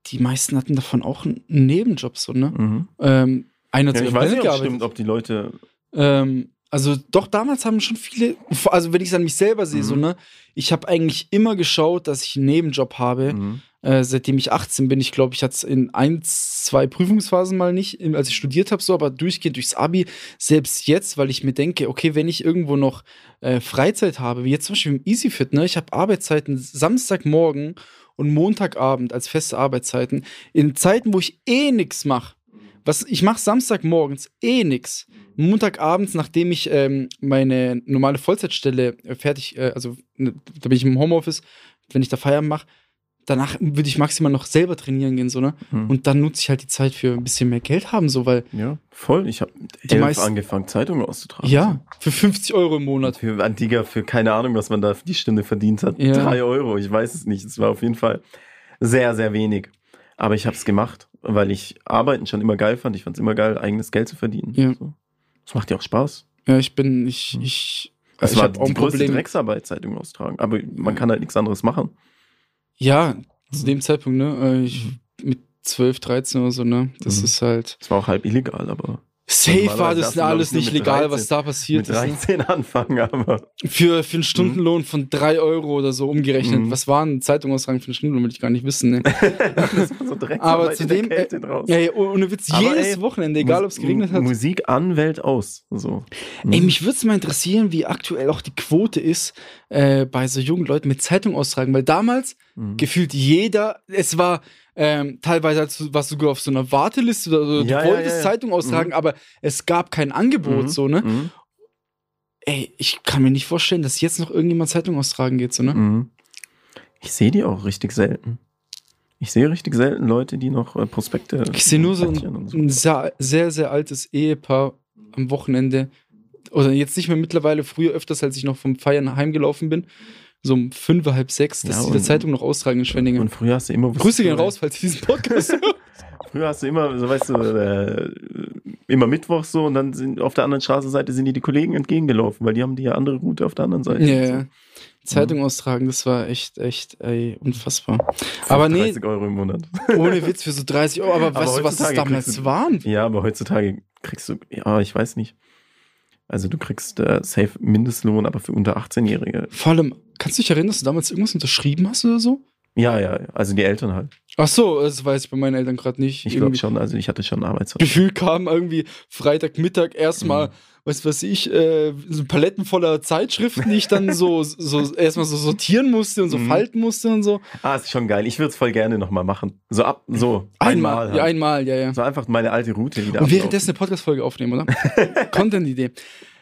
die meisten hatten davon auch einen Nebenjob, so, ne? Mhm. Ähm, einer Ja, ich weiß nicht, ob stimmt, ob die Leute. Ähm, also doch damals haben schon viele, also wenn ich es an mich selber sehe, Mhm. so, ne, ich habe eigentlich immer geschaut, dass ich einen Nebenjob habe. Mhm. Äh, seitdem ich 18 bin, ich glaube, ich hatte es in ein, zwei Prüfungsphasen mal nicht, als ich studiert habe, so, aber durchgehend durchs Abi, selbst jetzt, weil ich mir denke, okay, wenn ich irgendwo noch äh, Freizeit habe, wie jetzt zum Beispiel im EasyFit, ne, ich habe Arbeitszeiten Samstagmorgen und Montagabend als feste Arbeitszeiten, in Zeiten, wo ich eh nichts mache. Was, ich mache Samstagmorgens eh nix. Montagabends, nachdem ich ähm, meine normale Vollzeitstelle äh, fertig, äh, also ne, da bin ich im Homeoffice, wenn ich da Feierabend mache, danach würde ich maximal noch selber trainieren gehen, so, ne? Mhm. Und dann nutze ich halt die Zeit für ein bisschen mehr Geld haben, so, weil, Ja, voll. Ich habe elf meisten- angefangen, Zeitungen auszutragen. ja, für 50 Euro im. Monat. Für Antiga, für keine Ahnung, was man da für die Stunde verdient hat. Ja. Drei Euro, ich weiß es nicht. Es war auf jeden Fall sehr, sehr wenig. Aber ich habe es gemacht, weil ich Arbeiten schon immer geil fand. Ich fand es immer geil, eigenes Geld zu verdienen. Ja. So. Das macht ja auch Spaß. Ja, ich bin, ich, Mhm. ich, Es war die größte Problem. Drecksarbeit, Zeitungen austragen. Aber man kann halt nichts anderes machen. Ja, zu dem Zeitpunkt, ne? äh, Ich, mit 12, 13 oder so, ne? Das Mhm. ist halt. Es war auch halb illegal, aber Safe war das alles nicht legal, 13 was da passiert mit ist. Ne? 13 [LAUGHS] anfangen, aber Für, für einen Stundenlohn von 3 Euro oder so umgerechnet. Mhm. Was war ein Zeitungsausrang für einen Stundenlohn, will ich gar nicht wissen. Ne? [LAUGHS] das war so Drecksarbeit Aber der Kälte draußen. ja, ja, ohne Witz, Aber jedes ey, Wochenende, egal ob es geregnet hat. Musik an, Welt aus. So. Ey, mich würde es mal interessieren, wie aktuell auch die Quote ist äh, bei so jungen Leuten mit Zeitung austragen, weil damals Mhm. gefühlt jeder, es war ähm, teilweise du- warst du sogar auf so einer Warteliste oder so, Ja, du ja, wolltest ja, ja. Zeitung austragen, Mhm. aber es gab kein Angebot, Mhm. so, ne? Mhm. Ey, ich kann mir nicht vorstellen, dass jetzt noch irgendjemand Zeitung austragen geht, so, ne? Mhm. Ich sehe die auch richtig selten. Ich sehe richtig selten Leute, die noch äh, Prospekte. Ich sehe nur so ein, und ein sehr, sehr altes Ehepaar am Wochenende. Oder jetzt nicht mehr mittlerweile, früher öfters, als ich noch vom Feiern heimgelaufen bin. So um fünf, halb sechs, dass Ja, sie die und- Zeitung noch austragen in Schwenningen. Und früher hast du immer. Grüße gehen raus, falls diesen Podcast. [LAUGHS] Früher hast du immer, so weißt du, äh, immer Mittwoch so und dann sind auf der anderen Straßenseite sind dir die Kollegen entgegengelaufen, weil die haben die ja andere Route auf der anderen Seite. Ja, ja. Zeitung austragen, das war echt, echt, ey, unfassbar. Aber nee, 30 Euro im Monat. ohne Witz für so 30 Euro. Aber, Aber weißt du, was das damals du- waren? Ja, aber heutzutage kriegst du, ja, ich weiß nicht. Also du kriegst äh, safe Mindestlohn, aber für unter 18-Jährige. Vor allem, kannst du dich erinnern, dass du damals irgendwas unterschrieben hast oder so? Ja, ja, also die Eltern halt. Ach so, das weiß ich bei meinen Eltern gerade nicht. Ich glaube schon, also ich hatte schon Arbeitsvertrag. Gefühl kam irgendwie Freitagmittag erstmal, Mhm. Was weiß ich, äh, so Paletten voller Zeitschriften, die ich dann so, so erstmal so sortieren musste und so Mhm. falten musste und so. Ah, ist schon geil. Ich würde es voll gerne nochmal machen. So ab, so. Einmal, halt. ja, einmal, ja, ja. So einfach meine alte Route wieder Und währenddessen eine Podcast-Folge aufnehmen, oder? [LAUGHS] Content-Idee.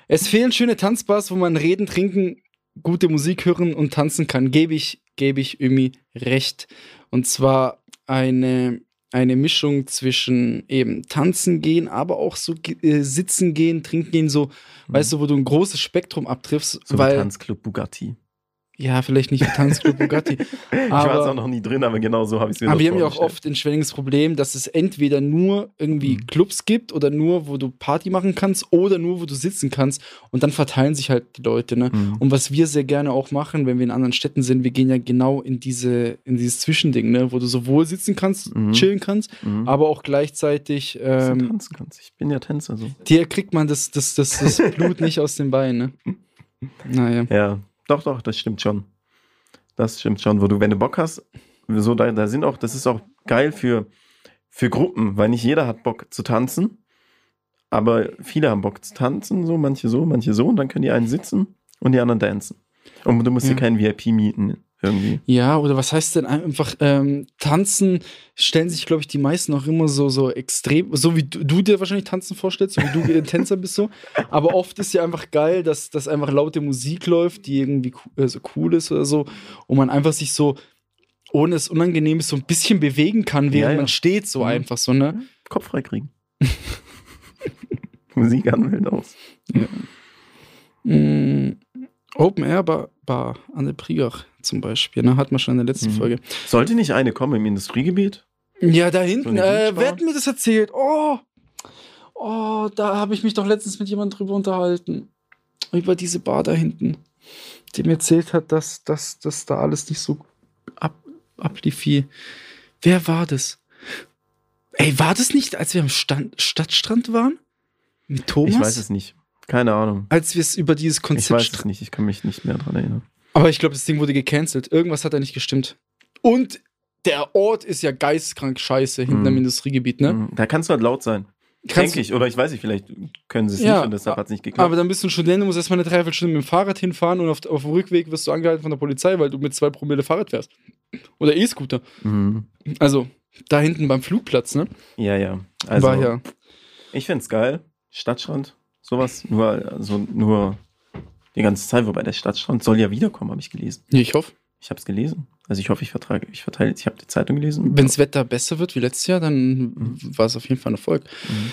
Es fehlen schöne Tanzbars, wo man reden, trinken, gute Musik hören und tanzen kann. Gebe ich, gebe ich Ömi recht. Und zwar eine, eine Mischung zwischen eben tanzen gehen, aber auch so äh, sitzen gehen, trinken gehen, so, weißt du, wo du ein großes Spektrum abtriffst, Mhm. So weil, Tanzclub Bugatti. Ja, vielleicht nicht wie Tanzclub [LAUGHS] Bugatti, ich war aber- auch noch nie drin, aber genau so habe ich es mir aber wir haben ja auch oft in Schwenningen das Problem, dass es entweder nur irgendwie Mhm. Clubs gibt oder nur, wo du Party machen kannst oder nur, wo du sitzen kannst und dann verteilen sich halt die Leute, ne? Mhm. Und was wir sehr gerne auch machen, wenn wir in anderen Städten sind, wir gehen ja genau in diese, in dieses Zwischending, ne? Wo du sowohl sitzen kannst, Mhm. chillen kannst, Mhm. aber auch gleichzeitig, Dass du ähm, tanzen kannst. Ich bin ja Tänzer so. dir kriegt man das, das, das, das [LAUGHS] Blut nicht aus den Beinen, ne? Naja. Ja, doch, doch, das stimmt schon. Das stimmt schon, wo du, wenn du Bock hast, so da, da sind auch, das ist auch geil für, für Gruppen, weil nicht jeder hat Bock zu tanzen, aber viele haben Bock zu tanzen, so, manche so, manche so, und dann können die einen sitzen und die anderen tanzen. Und du musst Ja. dir keinen VIP mieten, irgendwie. Ja, oder was heißt denn einfach ähm, tanzen? Stellen sich, glaube ich, die meisten auch immer so so extrem, so wie du, du dir wahrscheinlich tanzen vorstellst, so wie du ein Tänzer bist so. Aber oft ist ja einfach geil, dass, dass einfach laute Musik läuft, die irgendwie äh, so cool ist oder so, und man einfach sich so ohne es unangenehm ist, so ein bisschen bewegen kann, während Ja, ja. man steht, so Mhm. einfach so, ne? Kopf frei kriegen. [LAUGHS] Musik anmelden aus. Mm, Open Air Bar, Bar an der Priegach zum Beispiel, ne? Hat man schon in der letzten Mhm. Folge. Sollte nicht eine kommen im Industriegebiet? Ja, da hinten. äh, wer hat mir das erzählt? Oh, oh, da habe ich mich doch letztens mit jemandem drüber unterhalten. Über diese Bar da hinten. Die mir erzählt hat, dass, dass, dass da alles nicht so ab, ablief wie. Wer war das? Ey, war das nicht, als wir am Stand, Stadtstrand waren? Mit Thomas? Ich weiß es nicht. Keine Ahnung. Als wir es über dieses Ich Konzept weiß es nicht. Ich kann mich nicht mehr dran erinnern. Aber ich glaube, das Ding wurde gecancelt. Irgendwas hat da nicht gestimmt. Und der Ort ist ja geistkrank scheiße hinten Mhm. am Industriegebiet, ne? Mhm. Da kannst du halt laut sein. Kannst Denke ich. Oder ich weiß nicht, vielleicht können sie es Ja, nicht und deshalb hat es nicht geklappt. Aber dann bist du ein Student, du musst erstmal eine Dreiviertelstunde mit dem Fahrrad hinfahren und auf, auf dem Rückweg wirst du angehalten von der Polizei, weil du mit zwei Promille Fahrrad fährst. Oder E-Scooter. mhm. Also, da hinten beim Flugplatz, ne? Ja, ja. Also, War ja. ich find's geil. Stadtstrand, sowas. Nur, also nur die ganze Zeit. Wobei der Stadtstrand soll ja wiederkommen, habe ich gelesen. Ich hoffe. Ich habe es gelesen. Also ich hoffe, ich vertrage, ich verteile, ich habe die Zeitung gelesen. Wenn das Wetter besser wird wie letztes Jahr, dann Mhm. war es auf jeden Fall ein Erfolg. Mhm.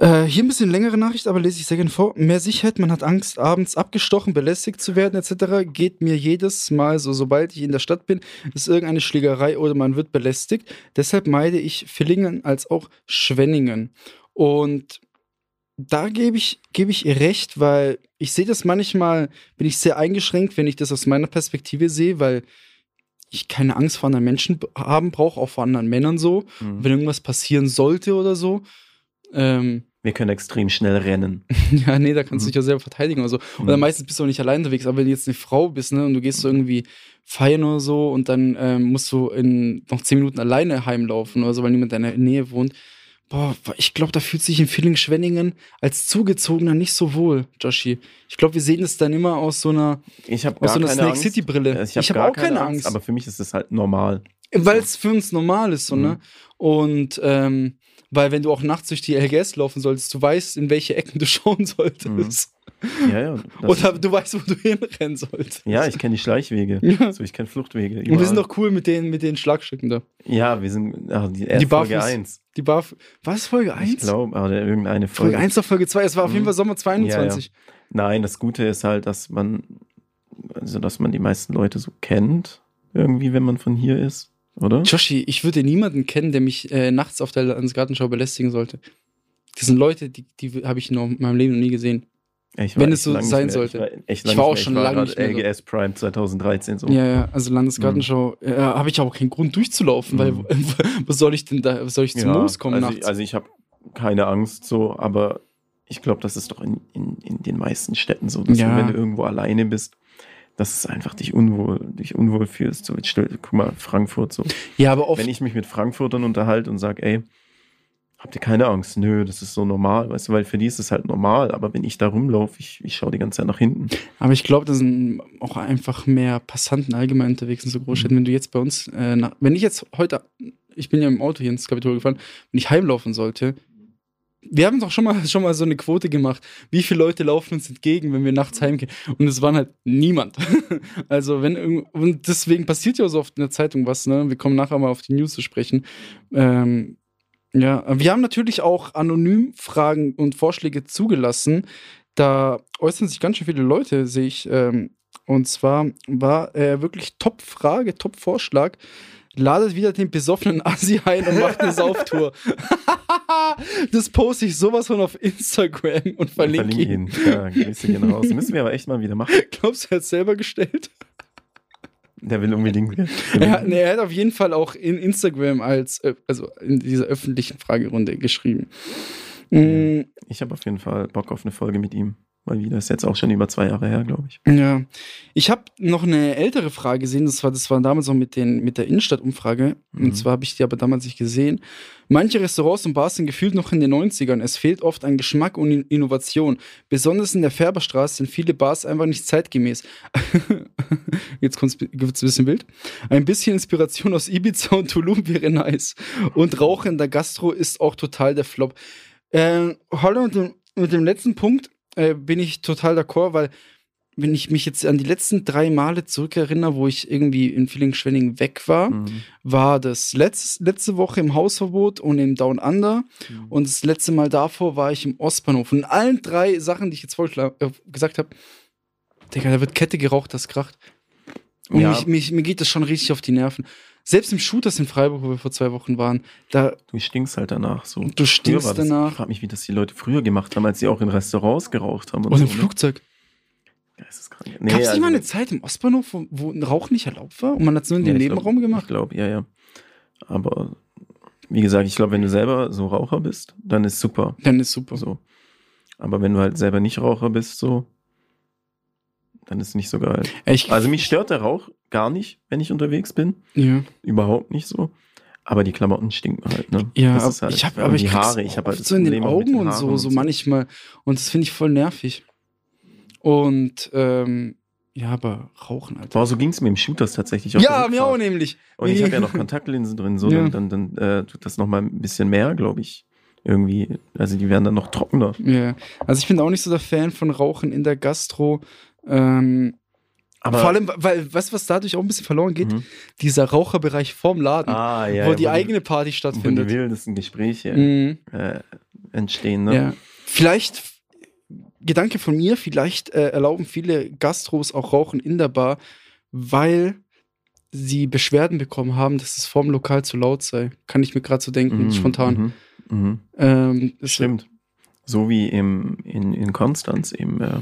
Äh, hier ein bisschen längere Nachricht, aber lese ich sehr gerne vor. Mehr Sicherheit, man hat Angst, abends abgestochen, belästigt zu werden, etc. Geht mir jedes Mal so, sobald ich in der Stadt bin, ist irgendeine Schlägerei oder man wird belästigt. Deshalb meide ich Villingen als auch Schwenningen. Und da gebe ich, gebe ich ihr recht, weil ich sehe das manchmal, bin ich sehr eingeschränkt, wenn ich das aus meiner Perspektive sehe, weil ich keine Angst vor anderen Menschen haben brauche, auch vor anderen Männern so. Mhm. Wenn irgendwas passieren sollte oder so. Ähm, Wir können extrem schnell rennen. [LAUGHS] ja, nee, da kannst du Mhm. dich ja selber verteidigen oder so. Oder Mhm. meistens bist du auch nicht allein unterwegs, aber wenn du jetzt eine Frau bist, ne, und du gehst so irgendwie feiern oder so und dann ähm, musst du in noch zehn Minuten alleine heimlaufen oder so, weil niemand in deiner Nähe wohnt. Boah, ich glaube, da fühlt sich in Villingen-Schwenningen als Zugezogener nicht so wohl, Joshi. Ich glaube, wir sehen es dann immer aus so einer, Ich habe aus so einer keine Snake Angst. City-Brille. Ich habe gar auch keine Angst, aber für mich ist es halt normal. weil es für uns normal ist, so, Mhm. ne? Und ähm, weil wenn du auch nachts durch die LGS laufen solltest, du weißt, in welche Ecken du [LAUGHS] schauen solltest. Ja, ja. das Oder du weißt, wo du hinrennen solltest. ja, ich kenne die Schleichwege. Ja. So, ich kenne Fluchtwege. Und wir überall. sind doch cool mit den, mit den Schlagstücken da. Ja, wir sind ach, die, Die Folge Barfuß- 1. Die Barf war es Folge Ich 1? glaube, oder irgendeine Folge. Folge 1 oder Folge 2. Es war auf jeden Mhm. Fall Sommer 22. Nein, das Gute ist halt, dass man, also dass man die meisten Leute so kennt, irgendwie, wenn man von hier ist, oder? Joshi, ich würde niemanden kennen, der mich äh, nachts auf der Landesgartenschau belästigen sollte. Das sind Leute, die, die habe ich noch in meinem Leben noch nie gesehen. Wenn es so sein mehr- sollte. Ich war, echt Ich war auch mehr. schon lange nicht mehr. LGS Prime 2013 so. Ja, ja, also Landesgartenschau, Mhm. äh, habe ich auch keinen Grund durchzulaufen, weil was [LAUGHS] soll ich denn da, was soll ich zum Ja, Moos kommen also, nachts? ich- also ich habe keine Angst so, aber ich glaube, das ist doch in, in, in den meisten Städten so, dass Ja. du, wenn du irgendwo alleine bist, dass es einfach dich unwohl, dich unwohl fühlst. So, jetzt stell, guck mal, Frankfurt so. ja, aber oft, Wenn ich mich mit Frankfurtern unterhalte und sage, ey, habt ihr keine Angst? Nö, das ist so normal, weißt du, weil für die ist es halt normal, aber wenn ich da rumlaufe, ich, ich schaue die ganze Zeit nach hinten. aber ich glaube, da sind auch einfach mehr Passanten allgemein unterwegs in so Großstädten. Mhm. Wenn du jetzt bei uns, äh, nach, wenn ich jetzt heute, ich bin ja im Auto hier ins Kapitol gefahren, wenn ich heimlaufen sollte, wir haben doch schon mal, schon mal so eine Quote gemacht, wie viele Leute laufen uns entgegen, wenn wir nachts heimgehen. Und es waren halt niemand. [LAUGHS] also, wenn und deswegen passiert ja so oft in der Zeitung was, ne? Wir kommen nachher mal auf die News zu sprechen. Ähm, ja, wir haben natürlich auch anonym Fragen und Vorschläge zugelassen. Da äußern sich ganz schön viele Leute, sehe ich. Ähm, und zwar war äh, wirklich Top-Frage, Top-Vorschlag. Ladet wieder den besoffenen Assi ein und macht eine Sauftour. [LAUGHS] das poste ich sowas von auf Instagram und verlinke Verlinke ihn. ihn. Ja, Grüße gehen raus. Müssen wir aber echt mal wieder machen. Glaubst du, er hat es selber gestellt? Der will unbedingt. Er hat, nee, er hat auf jeden Fall auch in Instagram als, äh, also in dieser öffentlichen Fragerunde geschrieben. Mm, Ich habe auf jeden Fall Bock auf eine Folge mit ihm. Mal wieder. Ist jetzt auch schon über zwei Jahre her, glaube ich. Ja, ich habe noch eine ältere Frage gesehen. Das war, das war damals noch mit, den, mit der Innenstadtumfrage. Mhm. Und zwar habe ich die aber damals nicht gesehen. Manche Restaurants und Bars sind gefühlt noch in den 90ern. Es fehlt oft an Geschmack und In- Innovation. Besonders in der Färberstraße sind viele Bars einfach nicht zeitgemäß. [LAUGHS] Jetzt wird es ein bisschen wild. Ein bisschen Inspiration aus Ibiza und Tulum wäre nice. Und Rauchen in der Gastro ist auch total der Flop. Äh, dem, mit dem letzten Punkt äh, bin ich total d'accord, weil wenn ich mich jetzt an die letzten drei Male zurückerinnere, wo ich irgendwie in Villingen-Schwenning weg war, Mhm. war das letztes, letzte Woche im Hausverbot und im Down Under. Und das letzte Mal davor war ich im Ostbahnhof. Und in allen drei Sachen, die ich jetzt vorgeschlagen, äh, gesagt habe, Digga, da wird Kette geraucht, das kracht. Und Ja. mich, mich, mir geht das schon richtig auf die Nerven. Selbst im Shooters in Freiburg, wo wir vor zwei Wochen waren, da Du stinkst halt danach so. du stinkst das, Ich danach. frage mich, wie das die Leute früher gemacht haben, als sie auch in Restaurants geraucht haben. Und im so, ne? Flugzeug. Geisteskrank. Gab es also- nicht mal eine Zeit im Ostbahnhof, wo, wo ein Rauch nicht erlaubt war und man hat es nur in Ja, den ich Nebenraum glaub, gemacht? Ich glaube, ja, ja. Aber wie gesagt, ich glaube, wenn du selber so Raucher bist, dann ist super. Dann ist super. So. Aber wenn du halt selber nicht Raucher bist, so, dann ist es nicht so geil. Ich, Also mich stört der Rauch gar nicht, wenn ich unterwegs bin. ja. Überhaupt nicht so. Aber die Klamotten stinken halt, ne? Ja, Das ist halt, ich habe und aber ich die Haare, ich habe halt so in den Problem auch mit Augen und so, so manchmal und das finde ich voll nervig. Und ähm, ja, aber rauchen Alter. Boah, so ging es mir im Shooters tatsächlich auf Ja, mir auch nämlich. Und ich habe ja noch Kontaktlinsen drin, so [LAUGHS] Ja. dann, dann, dann äh, tut das noch mal ein bisschen mehr, glaube ich. Irgendwie, also die werden dann noch trockener. Ja, also ich bin auch nicht so der Fan von Rauchen in der Gastro. Ähm, Aber vor allem, weil, weißt du, was dadurch auch ein bisschen verloren geht? Mhm. Dieser Raucherbereich vorm Laden, ah, ja, wo ja, die eigene die, Party wo die stattfindet. wildesten Gespräche Mhm. äh, entstehen, ne? Ja. Vielleicht, Gedanke von mir, vielleicht äh, erlauben viele Gastros auch Rauchen in der Bar, weil sie Beschwerden bekommen haben, dass es vorm Lokal zu laut sei. Kann ich mir gerade so denken, Mhm, spontan. Mhm, mhm. Ähm, Stimmt. So wie im, in, in Konstanz, im, äh,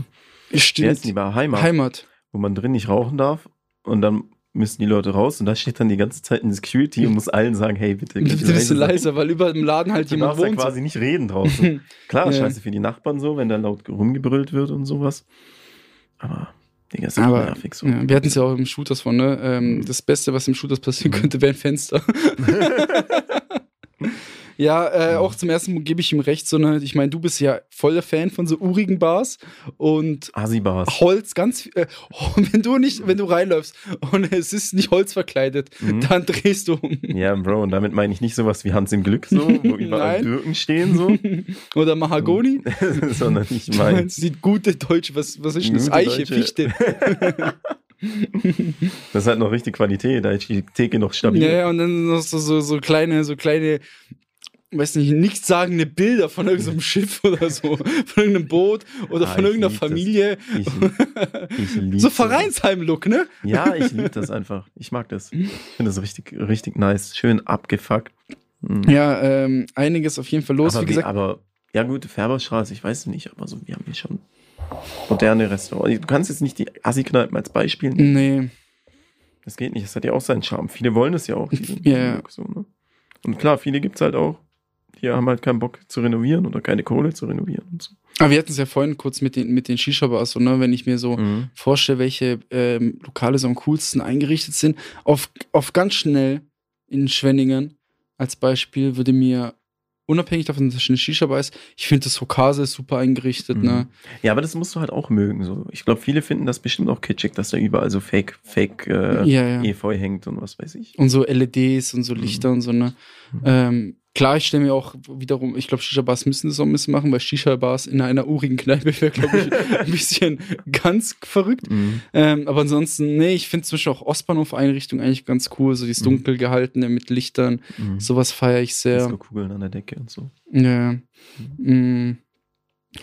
Stimmt. die Bar? Heimat, Heimat. wo man drin nicht rauchen darf und dann müssen die Leute raus und da steht dann die ganze Zeit ein Security und muss allen sagen, hey, bitte, Bitte bitte bisschen sein. leiser, weil über dem Laden halt Du jemand darfst ja wohnt. quasi nicht reden draußen. [LAUGHS] Klar, Ja. scheiße für die Nachbarn so, wenn da laut rumgebrüllt wird und sowas. Aber, Digga, ist Aber nervig so. ja, wir hatten es ja auch im Shooters von, ne? Ähm, das Beste, was im Shooters passieren Mhm. könnte, wäre ein Fenster. [LAUGHS] ja, äh, Ja. auch zum ersten Mal gebe ich ihm recht, so ne, ich meine, du bist ja voll der Fan von so urigen Bars und Asi-Bars. Holz ganz äh, [LAUGHS] wenn du nicht, wenn du reinläufst und es ist nicht Holz verkleidet, Mhm. dann drehst du um. Ja, Bro, und damit meine ich nicht sowas wie Hans im Glück, so, wo [LAUGHS] überall. Birken stehen, so, [LAUGHS] Oder Mahagoni. sondern ich meine, sieht gute Deutsche, was, was ist denn das? Eiche, Deutsche. Fichte. das hat noch richtig Qualität, da ist die Theke noch stabil. Ja, ja, und dann noch so, so, so kleine, so kleine, weiß nicht, nichtssagende Bilder von irgendeinem Schiff oder so, von irgendeinem Boot oder Ah, von irgendeiner das. Familie. Ich, ich So Vereinsheim-Look, ne? Ja, ich liebe das einfach. Ich mag das. Ich finde das richtig, richtig nice. Schön abgefuckt. Mhm. Ja, ähm, einiges auf jeden Fall los. aber, Wie wie, gesagt, aber, ja gut, Färberstraße, ich weiß nicht, aber so, wir haben hier schon moderne Restaurants. Du kannst jetzt nicht die Assi-Kneipen als Beispiel nehmen. nee, Das geht nicht, das hat ja auch seinen Charme. Viele wollen es ja auch. diesen- Ja, diesen. Look So, ne? Und klar, viele gibt es halt auch, die haben halt keinen Bock zu renovieren oder keine Kohle zu renovieren und so. aber wir hatten es ja vorhin kurz mit den, mit den Shisha-Bars, so, ne? wenn ich mir so Mhm. vorstelle, welche ähm, Lokale so am coolsten eingerichtet sind, auf, auf ganz schnell in Schwenningen als Beispiel würde mir, unabhängig davon, dass es eine Shisha-Bar ist, ich finde das Hokase ist super eingerichtet, Mhm. ne? Ja, aber das musst du halt auch mögen. So. Ich glaube, viele finden das bestimmt auch kitschig, dass da überall so Fake, Fake äh, ja, ja. Efeu hängt und was weiß ich. Und so LEDs und so Lichter und so, ne? Mhm. Ähm, klar, ich stelle mir auch wiederum, ich glaube, Shisha-Bars müssen das auch ein bisschen machen, weil Shisha-Bars in einer urigen Kneipe wäre, glaube ich, [LAUGHS] ein bisschen ganz verrückt. Mhm. Ähm, aber ansonsten, nee, ich finde zum Beispiel auch Ostbahnhof-Einrichtung eigentlich ganz cool, so dieses Mhm. dunkel gehaltene mit Lichtern, Mhm. sowas feiere ich sehr. Disco-Kugeln an der Decke und so. Ja. Mhm.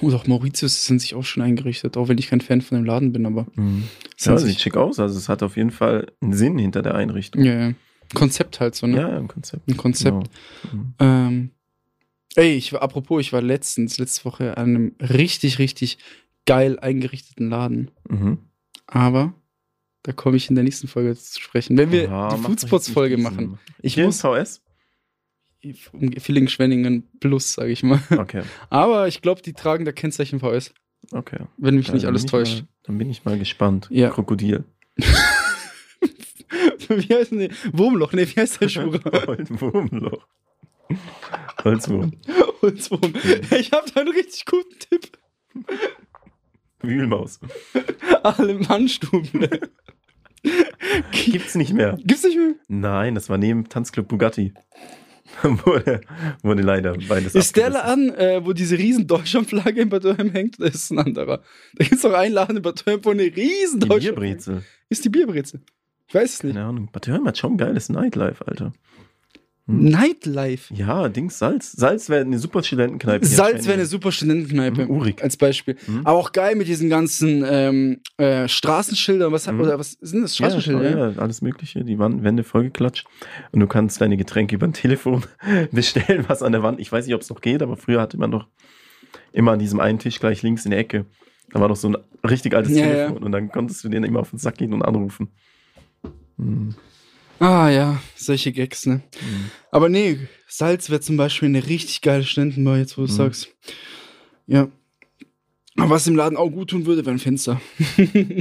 Und auch Mauritius sind sich auch schon eingerichtet, auch wenn ich kein Fan von dem Laden bin, aber Mhm. Ja, sieht schick aus. Also es hat auf jeden Fall einen Sinn hinter der Einrichtung. ja, ja. Konzept halt so, ne? Ja, im Konzept. Ein Konzept. Genau. Mhm. Ähm, ey, ich war, apropos, ich war letztens, letzte Woche an einem richtig, richtig geil eingerichteten Laden. Mhm. Aber da komme ich in der nächsten Folge zu sprechen. Wenn wir Ja, die Foodspots-Folge machen. Ich Hier muss VS? Villingen, Schwenningen plus, sage ich mal. Okay, [LAUGHS] Aber ich glaube, die tragen da Kennzeichen VS, okay. wenn mich Dann nicht alles täuscht. Mal, dann bin ich mal gespannt. Ja. Krokodil. [LAUGHS] [LAUGHS] wie heißt denn Wurmloch? Nee, wie heißt der Schuh? [LAUGHS] Wurmloch. Holzwurm. Holzwurm. Ich habe da einen richtig guten Tipp. Wühlmaus. Alle Mannstuben. Gibt's nicht mehr. Gibt's nicht mehr? Nein, das war neben Tanzclub Bugatti. [LAUGHS] wurde, wurde leider beides Ist der abgerissen. Laden, äh, wo diese riesen Deutschlandflagge in Bad Dürheim hängt? Das ist ein anderer. Da gibt es doch einen Laden in Bad Dürheim, wo eine riesen Die Deutschland- Bierbrezel. Ist die Bierbrezel? Ich weiß es nicht. Keine Ahnung. Bad Dürheim hat schon ein geiles Nightlife, Alter. Hm? Nightlife. Ja, Dings, Salz. Salz wäre eine super Studentenkneipe. Salz wäre eine super Studentenkneipe. Mhm, Urig. Als Beispiel. Mhm. Aber auch geil mit diesen ganzen ähm, äh, Straßenschildern. Was, Mhm. oder was sind das? Ja, Straßenschilder? Ja, ja, alles Mögliche, die Wand, Wände vollgeklatscht. Und du kannst deine Getränke über ein Telefon [LAUGHS] bestellen, was an der Wand. Ich weiß nicht, ob es noch geht, aber früher hatte man noch immer an diesem einen Tisch gleich links in der Ecke. Da war noch so ein richtig altes Ja, Telefon und dann konntest du den immer auf den Sack gehen und anrufen. Hm. Ah ja, solche Gags, ne? Hm. Aber nee, Salz wäre zum Beispiel eine richtig geile Studentenbar, jetzt wo du Mhm. sagst. Ja. Aber was im Laden auch gut tun würde, wäre ein Fenster. [LAUGHS]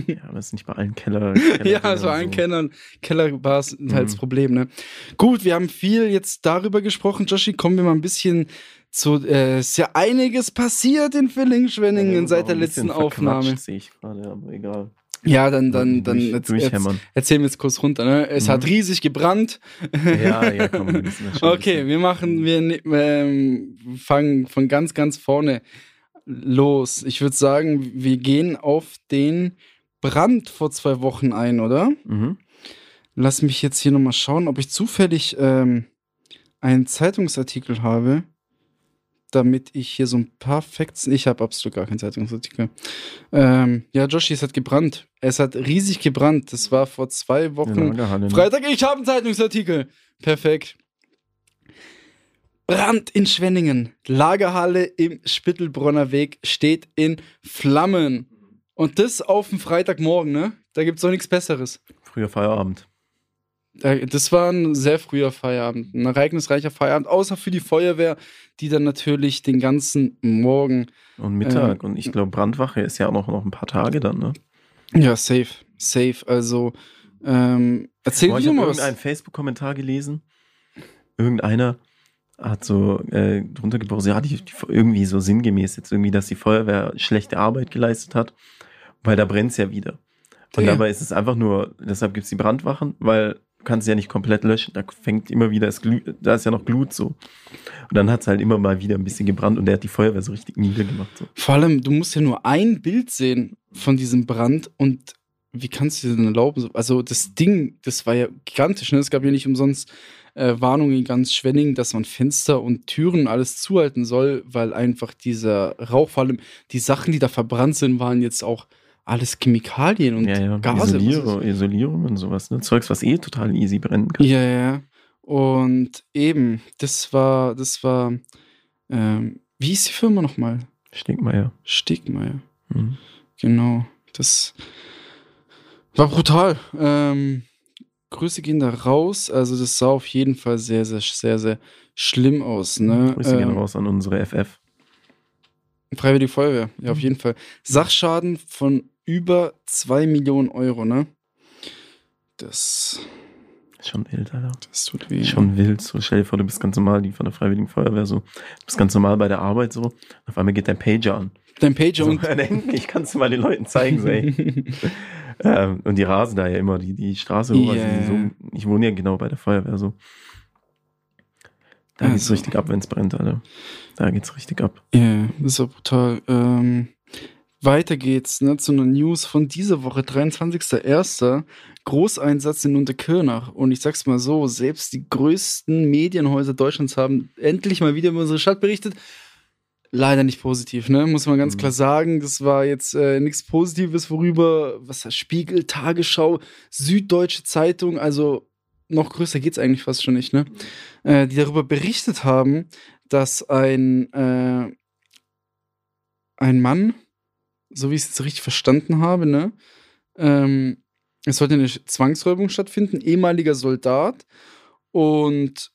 Ja, aber das ist nicht bei allen Keller. [LAUGHS] Keller ja, so ein Kellern, Kellerbars sind halt das Mhm. Problem, ne? Gut, wir haben viel jetzt darüber gesprochen, Joshi. Kommen wir mal ein bisschen zu. Äh, ist ja einiges passiert in Villingen-Schwenningen seit der letzten Aufnahme. Sehe ich gerade, aber egal. Ja, dann, dann, dann Durch, jetzt, jetzt, erzählen wir jetzt kurz runter, ne? Es Mhm. hat riesig gebrannt. Ja, ja, komm, wir [LAUGHS] müssen das schon Okay, wir machen, wir ne- ähm, fangen von ganz, ganz vorne los. Ich würde sagen, wir gehen auf den Brand vor zwei Wochen ein, oder? Mhm. Lass mich jetzt hier nochmal schauen, ob ich zufällig ähm, einen Zeitungsartikel habe, damit ich hier so ein paar Facts. Ich habe absolut gar keinen Zeitungsartikel. Ähm, ja, Joshi, es hat gebrannt. Es hat riesig gebrannt. Das war vor zwei Wochen. Ne? Freitag, ich habe einen Zeitungsartikel. Perfekt. Brand in Schwenningen. Lagerhalle im Spittelbronner Weg steht in Flammen. Und das auf dem Freitagmorgen, ne? Da gibt's doch nichts Besseres. Früher Feierabend. Da- Das war ein sehr früher Feierabend, ein ereignisreicher Feierabend, außer für die Feuerwehr, die dann natürlich den ganzen Morgen, Und Mittag. Ähm, und ich glaube, Brandwache ist ja auch noch, noch ein paar Tage dann, ne? ja, safe, safe. Also, ähm, erzähl Boah, ich du habe mal was. irgendeinen Facebook-Kommentar gelesen. Irgendeiner hat so äh, drunter gepostet, ja, die, die, irgendwie so sinngemäß jetzt irgendwie, dass die Feuerwehr schlechte Arbeit geleistet hat, weil da brennt's ja wieder. Und dabei ist es einfach nur, deshalb gibt's die Brandwachen, weil du kannst ja nicht komplett löschen, da fängt immer wieder, es glüht, da ist ja noch Glut so. Und dann hat's halt immer mal wieder ein bisschen gebrannt und der hat die Feuerwehr so richtig niedergemacht. So. Vor allem, du musst ja nur ein Bild sehen von diesem Brand und wie kannst du dir denn erlauben? so- Also, das Ding, das war ja gigantisch, ne? Es gab ja nicht umsonst äh, Warnungen in ganz Schwenningen, dass man Fenster und Türen alles zuhalten soll, weil einfach dieser Rauch, vor allem die Sachen, die da verbrannt sind, waren jetzt auch alles Chemikalien und ja, ja, Gase. Isolierung, Isolierung und sowas, ne? Zeugs, was eh total easy brennen kann. Ja, ja. Und eben, das war, das war, ähm, wie hieß die Firma nochmal? Stinkmeier. Stegmeier. Mhm. Genau. Das war brutal. Ähm, Grüße gehen da raus. Also, das sah auf jeden Fall sehr, sehr, sehr, sehr schlimm aus. Ne? Grüße gehen Ähm, raus an unsere FF. Freiwillige Feuerwehr, ja, auf Mhm. jeden Fall. Sachschaden von über 2 Millionen Euro, ne? Das, Schon wild, Alter. das tut weh. Schon wild. So, stell dir vor, du bist ganz normal, die von der Freiwilligen Feuerwehr so. Du bist ganz normal bei der Arbeit so. Auf einmal geht dein Pager an. Dein Pager So, und. [LAUGHS] ich kann es mal den Leuten zeigen, so, ey. [LAUGHS] ähm, und die rasen da ja immer die, die Straße hoch. Ja. Also so, ich wohne ja genau bei der Feuerwehr so. Da geht's Also. richtig ab, wenn's brennt, Alter. Da geht's richtig ab. Ja, das ist ja brutal. Ähm, weiter geht's ne, zu einer News von dieser Woche, 23.01. Großeinsatz in Unterkirnach. Und ich sag's mal so, selbst die größten Medienhäuser Deutschlands haben endlich mal wieder über unsere Stadt berichtet. Leider nicht positiv, ne? Muss man ganz Mhm. klar sagen. Das war jetzt äh, nichts Positives, worüber, was heißt Spiegel, Tagesschau, Süddeutsche Zeitung, also noch größer geht's eigentlich fast schon nicht, ne? Äh, die darüber berichtet haben, dass ein, äh, ein Mann, so wie ich es jetzt richtig verstanden habe, ne, ähm, es sollte eine Zwangsräumung stattfinden, ehemaliger Soldat und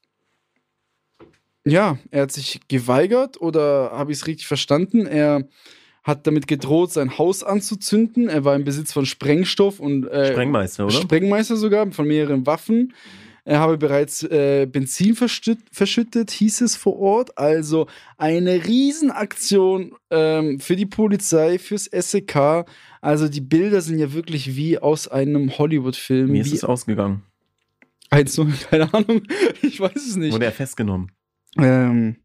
ja, er hat sich geweigert oder habe ich es richtig verstanden? Er hat damit gedroht, sein Haus anzuzünden. Er war im Besitz von Sprengstoff und äh, Sprengmeister, oder? Sprengmeister sogar, von mehreren Waffen. Er habe bereits äh, Benzin verschütt, verschüttet, hieß es vor Ort. Also eine Riesenaktion ähm, für die Polizei, fürs SEK. Also die Bilder sind ja wirklich wie aus einem Hollywood-Film. Wie ist es ausgegangen? eins [LAUGHS] keine Ahnung. Ich weiß es nicht. Wurde er festgenommen? Ähm,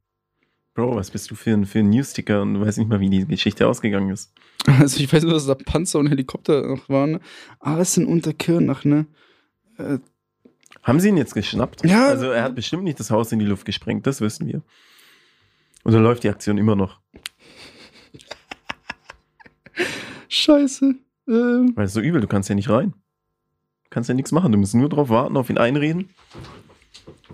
Bro, was bist du für ein, für ein Newsticker und du weißt nicht mal, wie die Geschichte ausgegangen ist. also ich weiß nur, dass da Panzer und Helikopter noch waren. Alles in Unterkirnach, ne? Äh, Haben sie ihn jetzt geschnappt? Ja. Also er hat bestimmt nicht das Haus in die Luft gesprengt, das wissen wir. Und dann läuft die Aktion immer noch. Scheiße. Ähm, Weil es so übel, du kannst ja nicht rein. Du kannst ja nichts machen, du musst nur drauf warten, auf ihn einreden,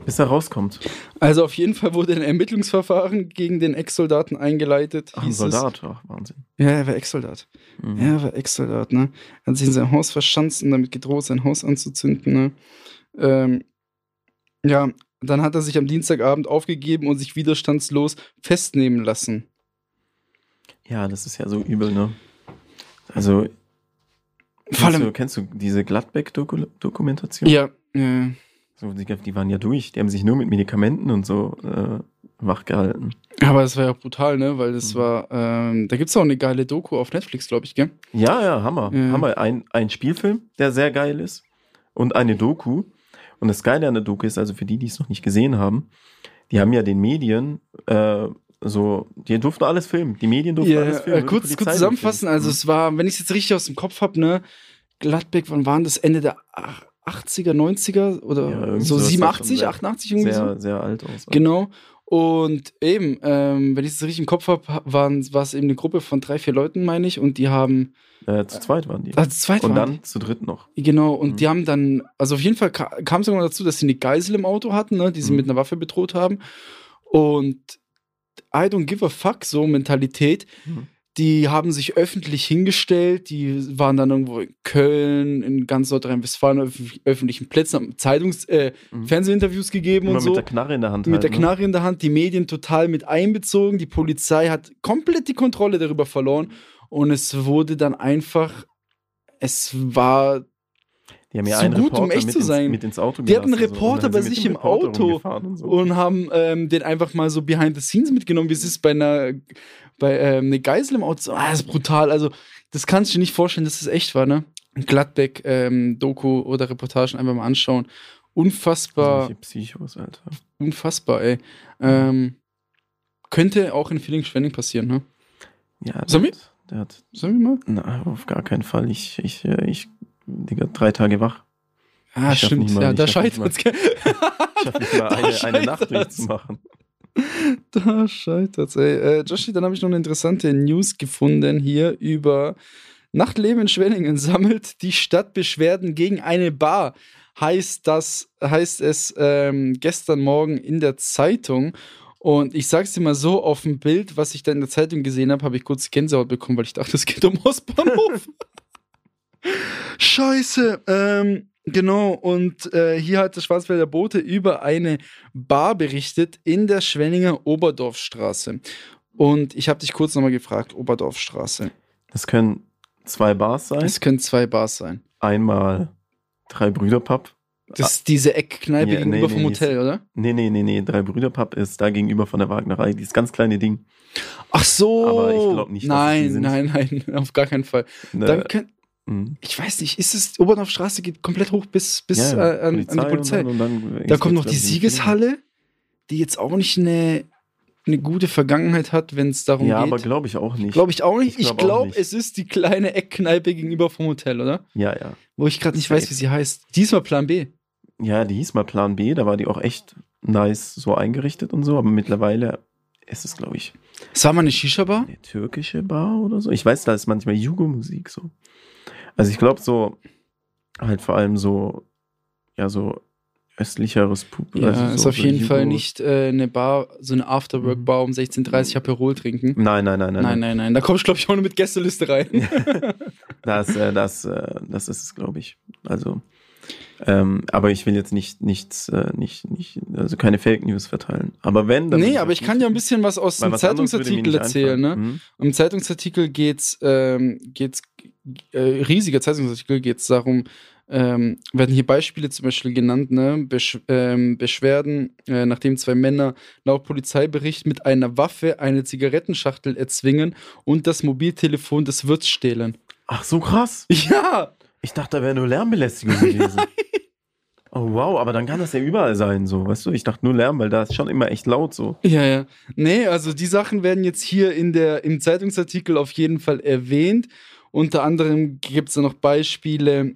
bis er rauskommt. Also auf jeden Fall wurde ein Ermittlungsverfahren gegen den Ex-Soldaten eingeleitet. Ach, ein Soldat, ach, Wahnsinn. Ja, er war Ex-Soldat. Mhm. Ja, er war Ex-Soldat, ne? Er hat sich in sein Haus verschanzt und damit gedroht, sein Haus anzuzünden, ne? Ähm, ja, dann hat er sich am Dienstagabend aufgegeben und sich widerstandslos festnehmen lassen. Ja, das ist ja so übel, ne? Also, Vor kennst, allem, du, kennst du diese Gladbeck-Dokumentation? ja, äh, So, die, die waren ja durch, die haben sich nur mit Medikamenten und so äh, wachgehalten. aber das war ja brutal, ne? Weil das Mhm. war, ähm, da gibt's auch eine geile Doku auf Netflix, glaube ich, gell? Ja, ja, Hammer. Ja. Hammer. Ein, ein Spielfilm, der sehr geil ist und eine Doku. Und das Geile an der Doku ist, also für die, die es noch nicht gesehen haben, die haben ja den Medien äh, so, die durften alles filmen. Die Medien durften Ja, alles filmen. äh, kurz, kurz zusammenfassen, filmen. also es war, wenn ich es jetzt richtig aus dem Kopf habe, ne, Gladbeck, wann waren das? Ende der ach- 80er, 90er oder Ja, so sowas war 87, schon 88 irgendwie so? sehr, sehr alt aus. Genau. Und eben, ähm, wenn ich es richtig im Kopf habe, war es eben eine Gruppe von drei, vier Leuten, meine ich, und die haben, Äh, zu zweit waren die. also zu zweit und waren dann zu dritt noch. die. Genau, und Mhm. die haben dann, also auf jeden Fall ka kam es irgendwann dazu, dass sie eine Geisel im Auto hatten, ne, die sie Mhm. mit einer Waffe bedroht haben. Und I don't give a fuck, so Mentalität. Mhm. Die haben sich öffentlich hingestellt, die waren dann irgendwo in Köln, in ganz Nordrhein-Westfalen, auf öffentlichen Plätzen, haben Zeitungs-, äh, Mhm. Fernsehinterviews gegeben Immer und so. mit der Knarre in der Hand. mit halt, der ne? Knarre in der Hand, die Medien total mit einbezogen, die Polizei hat komplett die Kontrolle darüber verloren und es wurde dann einfach, es war, Die haben ja Zu einen gut, um echt zu ins, sein. mit ins Auto Die hatten einen so. Reporter dann bei sich im Reporter Auto Und so. und haben ähm, den einfach mal so behind the scenes mitgenommen, wie es ist bei einer, bei ähm, eine Geisel im Auto. So, Ah, das ist brutal. Also, das kannst du dir nicht vorstellen, dass es echt war, ne? Gladbeck, ähm, Doku oder Reportagen einfach mal anschauen. Unfassbar, Psychos, Alter. unfassbar, ey. Ähm, könnte auch in Feeling-Schwenning passieren, ne? Ja, Sollen der hat, Sollen wir mal? na, auf gar keinen Fall. Ich, ich, äh, ich, Digga, drei Tage wach. Ah, Ich stimmt. mal- ja, da scheitert's. gell? Ich schaffe nicht mal [LAUGHS] eine, eine Nacht durchzumachen. Da scheitert's, ey. Äh, Joshi, dann habe ich noch eine interessante News gefunden hier über Nachtleben in Schwenningen [LAUGHS] sammelt die Stadt Beschwerden gegen eine Bar. Heißt das, heißt es ähm, gestern Morgen in der Zeitung. Und ich sag's dir mal so, auf dem Bild, was ich da in der Zeitung gesehen habe, habe ich kurz Gänsehaut bekommen, weil ich dachte, es geht um [LAUGHS] Ostbahnhof. Scheiße. Ähm, genau, und äh, hier hat der Schwarzwälder Bote über eine Bar berichtet in der Schwenninger Oberdorfstraße. Und ich habe dich kurz nochmal gefragt, Oberdorfstraße. Das können zwei Bars sein. Es können zwei Bars sein. Einmal drei Brüder Pub. Das ist diese Eckkneipe Ja, gegenüber nee, vom nee, Hotel, oder? Nee, nee, nee, nee. Drei Brüder Pub ist da gegenüber von der Wagnerei. Dieses ganz kleine Ding. Ach so. Aber ich glaub nicht, dass es die Nein, nein, nein, [LAUGHS] auf gar keinen Fall. Ne, Dann könnt, mhm. ich weiß nicht, ist es, Oberdorfstraße geht komplett hoch bis, bis Ja, ja, äh, an, an die Polizei. Und dann, und dann Da kommt noch die glaub Siegeshalle, die jetzt auch nicht eine, eine gute Vergangenheit hat, wenn es darum Ja, aber geht. glaube ich auch nicht. Glaube ich auch nicht. Ich glaub glaube, nicht. es ist die kleine Eckkneipe gegenüber vom Hotel, oder? Ja, ja. Wo ich gerade nicht weiß, wie sie heißt. Diesmal Plan B. Ja, die hieß mal Plan B, da war die auch echt nice so eingerichtet und so, aber mittlerweile ist es, glaube ich, Es war mal eine Shisha-Bar. eine türkische Bar oder so. Ich weiß, da ist manchmal Jugo-Musik so. Also ich glaube so, halt vor allem so, ja, so östlicheres Pub. Ja, also ist so, auf so jeden Jugo- Fall nicht äh, eine Bar, so eine Afterwork-Bar um 16.30 Mhm. Aperol trinken. Nein, nein, nein, nein. Nein, nein, nein. Da kommst du, glaube ich, auch nur mit Gästeliste rein. [LAUGHS] Das, äh, das, äh, das ist es, glaube ich. Also, ähm, aber ich will jetzt nicht, nichts, äh, nicht, nicht, also keine Fake News verteilen. Aber wenn, dann. nee, aber ich kann ja ein bisschen was aus dem Zeitungsartikel erzählen. Ne? Mhm. Im Zeitungsartikel geht's, ähm, geht's, äh, riesiger Zeitungsartikel geht's darum, ähm, werden hier Beispiele zum Beispiel genannt, ne? Besch ähm, Beschwerden, äh, nachdem zwei Männer laut Polizeibericht mit einer Waffe eine Zigarettenschachtel erzwingen und das Mobiltelefon des Wirts stehlen. Ach, so krass. [LAUGHS] Ja! Ich dachte, da wäre nur Lärmbelästigung gewesen. [LAUGHS] Oh wow, aber dann kann das ja überall sein, so, weißt du? Ich dachte nur Lärm, weil da ist schon immer echt laut so. Ja, ja. Nee, also die Sachen werden jetzt hier in der, im Zeitungsartikel auf jeden Fall erwähnt. Unter anderem gibt es da noch Beispiele,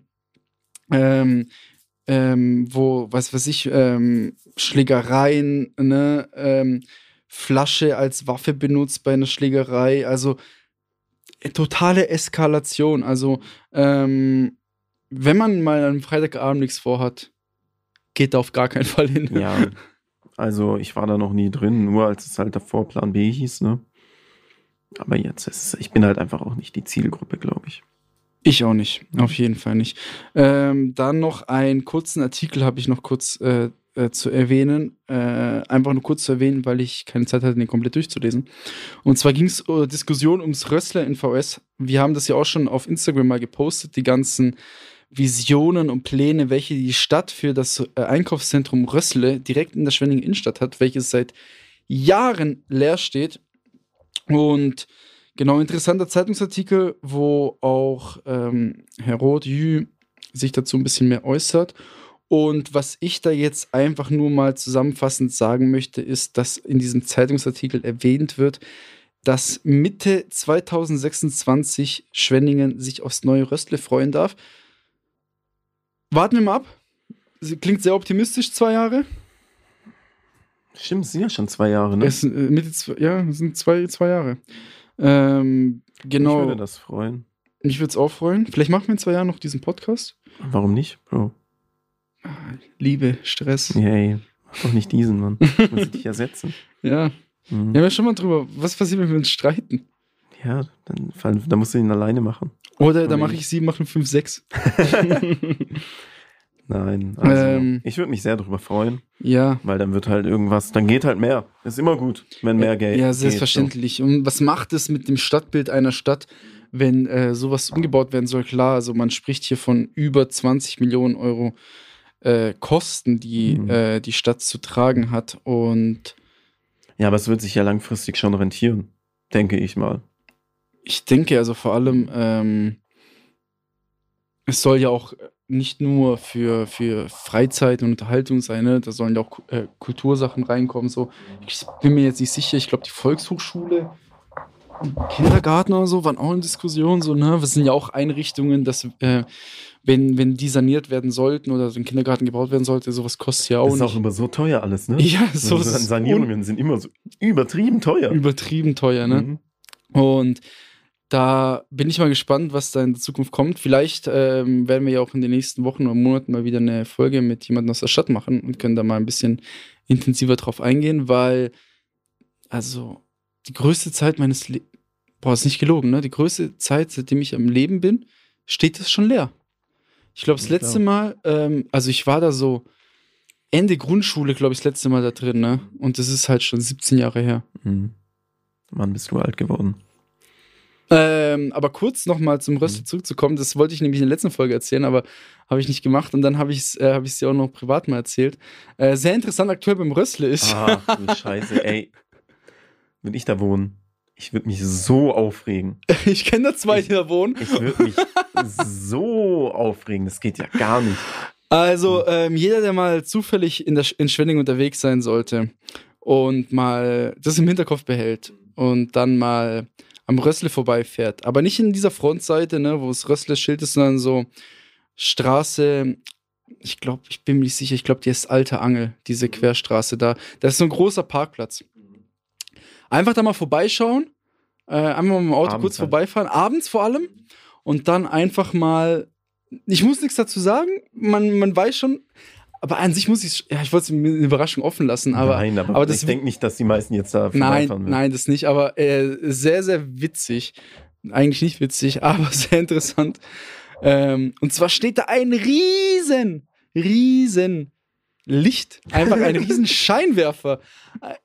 ähm, ähm, wo, was weiß ich, ähm, Schlägereien, ne, ähm, Flasche als Waffe benutzt bei einer Schlägerei. Also totale Eskalation. Also, ähm, wenn man mal am Freitagabend nichts vorhat, geht da auf gar keinen [LAUGHS] Fall hin. Ja, also ich war da noch nie drin, nur als es halt davor Plan B hieß, ne? Aber jetzt ist es, ich bin halt einfach auch nicht die Zielgruppe, glaube ich. Ich auch nicht, auf jeden Fall nicht. Ähm, dann noch einen kurzen Artikel habe ich noch kurz äh, äh, zu erwähnen. Äh, einfach nur kurz zu erwähnen, weil ich keine Zeit hatte, den komplett durchzulesen. Und zwar ging es uh, Diskussion ums Rössler in VS. Wir haben das ja auch schon auf Instagram mal gepostet, die ganzen Visionen und Pläne, welche die Stadt für das äh, Einkaufszentrum Rössle direkt in der Schwenningen Innenstadt hat, welches seit Jahren leer steht. Und genau, interessanter Zeitungsartikel, wo auch ähm, Herr Roth-Jü sich dazu ein bisschen mehr äußert. Und was ich da jetzt einfach nur mal zusammenfassend sagen möchte, ist, dass in diesem Zeitungsartikel erwähnt wird, dass Mitte 2026 Schwenningen sich aufs neue Röstle freuen darf. Warten wir mal ab. Sie klingt sehr optimistisch, zwei Jahre. Stimmt, es sind ja schon zwei Jahre, ne? Es, äh, Mitte, zwei- ja, es sind zwei, zwei Jahre. Ähm, genau. Ich würde das freuen. Mich würde es auch freuen. Vielleicht machen wir in zwei Jahren noch diesen Podcast. Warum nicht, Bro? Liebe, Stress. Yay. Mach doch nicht diesen, Mann. Ich muss dich ersetzen. [LAUGHS] Ja. Mhm. Wir haben ja schon mal drüber, was passiert, wenn wir uns streiten? Ja, dann, dann musst du ihn alleine machen. Oder da mache ich 7, machen 5, 6. Nein, also Ähm. ich würde mich sehr darüber freuen, ja. weil dann wird halt irgendwas, dann geht halt mehr. Ist immer gut, wenn mehr Geld Ja, geht. selbstverständlich. Und was macht es mit dem Stadtbild einer Stadt, wenn äh, sowas umgebaut werden soll? Klar, also man spricht hier von über 20 Millionen Euro äh, Kosten, die Mhm. äh, die Stadt zu tragen hat. Und. Ja, aber es wird sich ja langfristig schon rentieren, denke ich mal. ich denke also vor allem, ähm, es soll ja auch nicht nur für, für Freizeit und Unterhaltung sein, ne? da sollen ja auch äh, Kultursachen reinkommen. So. Ich bin mir jetzt nicht sicher, ich glaube, die Volkshochschule Kindergarten oder so waren auch in Diskussion. So, ne? Das sind ja auch Einrichtungen, dass, äh, wenn, wenn die saniert werden sollten oder so ein Kindergarten gebaut werden sollte, sowas kostet ja auch Das ist auch nicht. immer so teuer alles, ne? ja, so, so ist Sanierungen sind immer so übertrieben teuer. übertrieben teuer, ne? Mhm. Und da bin ich mal gespannt, was da in der Zukunft kommt. Vielleicht ähm, werden wir ja auch in den nächsten Wochen oder Monaten mal wieder eine Folge mit jemandem aus der Stadt machen und können da mal ein bisschen intensiver drauf eingehen, weil, also, die größte Zeit meines Lebens, boah, ist nicht gelogen, ne? Die größte Zeit, seitdem ich am Leben bin, steht das schon leer. Ich glaube, das Ja, letzte Mal, ähm, also ich war da so Ende Grundschule, glaube ich, das letzte Mal da drin, ne? Und das ist halt schon 17 Jahre her. Mhm. Mann, bist du alt geworden. Ähm, aber kurz nochmal zum Röstel Mhm. zurückzukommen, das wollte ich nämlich in der letzten Folge erzählen, aber habe ich nicht gemacht und dann habe ich es äh, hab dir auch noch privat mal erzählt. Äh, sehr interessant aktuell beim Röstle ist. Ach du Scheiße, ey. [LAUGHS] Wenn ich da wohne, ich würde mich so aufregen. [LAUGHS] ich kenne da zwei, die da wohnen. Ich würde mich [LAUGHS] so aufregen. Das geht ja gar nicht. Also, ähm, jeder, der mal zufällig in, der, in Schwenning unterwegs sein sollte und mal das im Hinterkopf behält und dann mal am Rössle vorbeifährt, aber nicht in dieser Frontseite, ne, wo das Rössle-Schild ist, sondern so Straße, ich glaube, ich bin mir nicht sicher, ich glaube, die ist Alte Angel, diese Querstraße da. Das ist so ein großer Parkplatz. Einfach da mal vorbeischauen, äh, einmal mit dem Auto Abends kurz halt. vorbeifahren, abends vor allem, und dann einfach mal ich muss nichts dazu sagen. Man, man weiß schon. Aber an sich muss ich, ja, ich wollte es mir eine Überraschung offen lassen, aber nein, aber, aber das- ich denke nicht, dass die meisten jetzt da nein, vorbeifahren würden. nein, das nicht. Aber äh, sehr, sehr witzig. Eigentlich nicht witzig, [LAUGHS] aber sehr interessant. Ähm, und zwar steht da ein riesen, riesen Licht. Einfach ein riesen Scheinwerfer.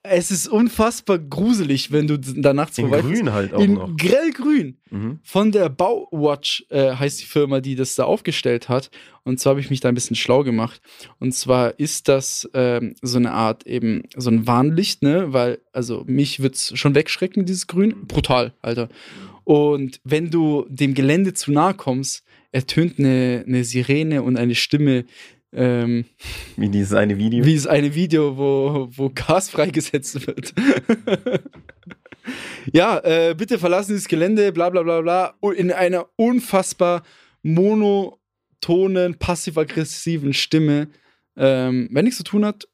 Es ist unfassbar gruselig, wenn du da nachts In grün halt auch In noch. grellgrün Mhm. von der Bauwatch äh, heißt die Firma, die das da aufgestellt hat. Und zwar habe ich mich da ein bisschen schlau gemacht. Und zwar ist das ähm, so eine Art eben so ein Warnlicht, ne? Weil, also mich wird es schon wegschrecken, dieses Grün. Brutal, Alter. Und wenn du dem Gelände zu nahe kommst, ertönt eine, eine Sirene und eine Stimme, ähm, Wie dieses eine Video. wie es eine Video, wo, wo Gas [LAUGHS] freigesetzt wird. ja, äh, bitte verlassen Sie das Gelände, bla bla bla bla, in einer unfassbar monotonen, passiv-aggressiven Stimme. Ähm, wenn nichts zu tun hat,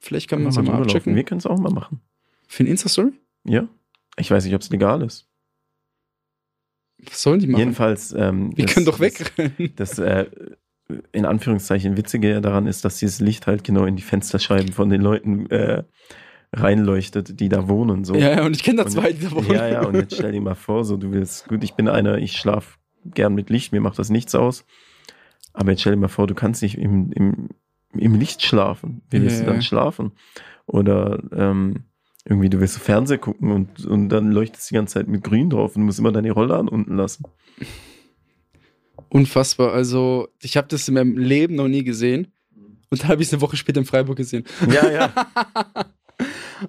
vielleicht kann man es ja Mal laufen. abchecken. Wir können es auch mal machen. Für eine Insta-Story? Ja. Ich weiß nicht, ob es legal ist. Was sollen die machen? Jedenfalls. Ähm, Wir das- können doch das- wegrennen. Das äh, in Anführungszeichen Witzige daran ist, dass dieses Licht halt genau in die Fensterscheiben von den Leuten äh, reinleuchtet, die da wohnen. So. Ja, ja, und ich kenne da zwei, die da wohnen. Ja, ja, und jetzt stell dir mal vor, so du willst, gut, ich bin einer, ich schlaf gern mit Licht, mir macht das nichts aus. Aber jetzt stell dir mal vor, du kannst nicht im, im, im Licht schlafen. Wie willst Ja, du dann schlafen? Oder ähm, irgendwie, du willst so Fernsehen gucken und, und dann leuchtet es die ganze Zeit mit grün drauf und du musst immer deine Rolle an unten lassen. Unfassbar. Also, ich habe das in meinem Leben noch nie gesehen. Und dann habe ich es eine Woche später in Freiburg gesehen. Ja, ja. [LAUGHS]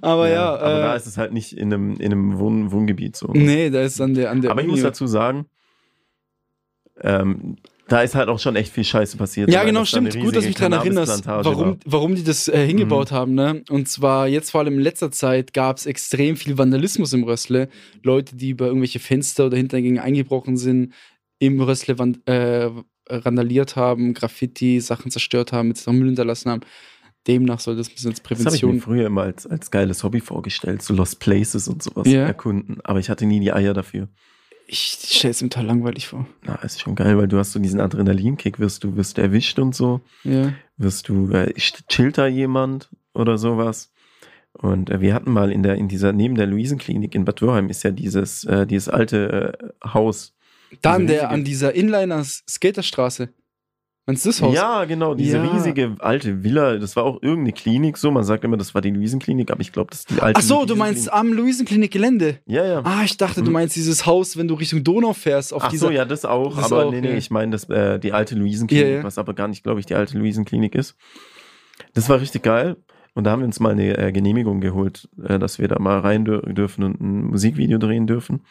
Aber ja, aber da äh, ist es halt nicht in einem, in einem Wohn Wohngebiet so. nee, da ist an der, an der aber ich Uni- muss dazu sagen, ähm, da ist halt auch schon echt viel Scheiße passiert. Ja, genau, da stimmt. Gut, dass du mich daran erinnerst, warum, war. warum die das äh, hingebaut haben. Ne? Und zwar jetzt vor allem in letzter Zeit gab es extrem viel Vandalismus im Rössle. Leute, die über irgendwelche Fenster oder Hintergänge eingebrochen sind, im Rössle äh, randaliert haben, Graffiti, Sachen zerstört haben, noch Müll hinterlassen haben. Demnach soll das ein bisschen als Das habe ich mir Prävention. früher immer als, als geiles Hobby vorgestellt, so Lost Places und sowas Ja. erkunden. Aber ich hatte nie die Eier dafür. Ich stelle es mir total langweilig vor. Na, ist schon geil, weil du hast so diesen Adrenalinkick, wirst du, wirst erwischt und so, Ja. wirst du, äh, chillt da jemand oder sowas. Und äh, wir hatten mal in der, in dieser, neben der Luisenklinik in Bad Wörheim ist ja dieses, äh, dieses alte äh, Haus. Dann Diese der an dieser Inliner-Skaterstraße. Meinst du das Haus? Ja, genau, diese Ja. riesige alte Villa, das war auch irgendeine Klinik, so, man sagt immer, das war die Luisenklinik, aber ich glaube, das ist die alte Ach so, du meinst am Luisenklinik-Gelände. Ja, ja. Ah, ich dachte, du Mhm. meinst dieses Haus, wenn du Richtung Donau fährst, auf Ach dieser. so, ja, das auch, Das aber auch, nee, nee, ja. ich meine das, äh, die alte Luisenklinik, Ja, ja. was aber gar nicht, glaube ich, die alte Luisenklinik ist. Das war richtig geil. Und da haben wir uns mal eine äh, Genehmigung geholt, äh, dass wir da mal rein dür dürfen und ein Musikvideo drehen dürfen.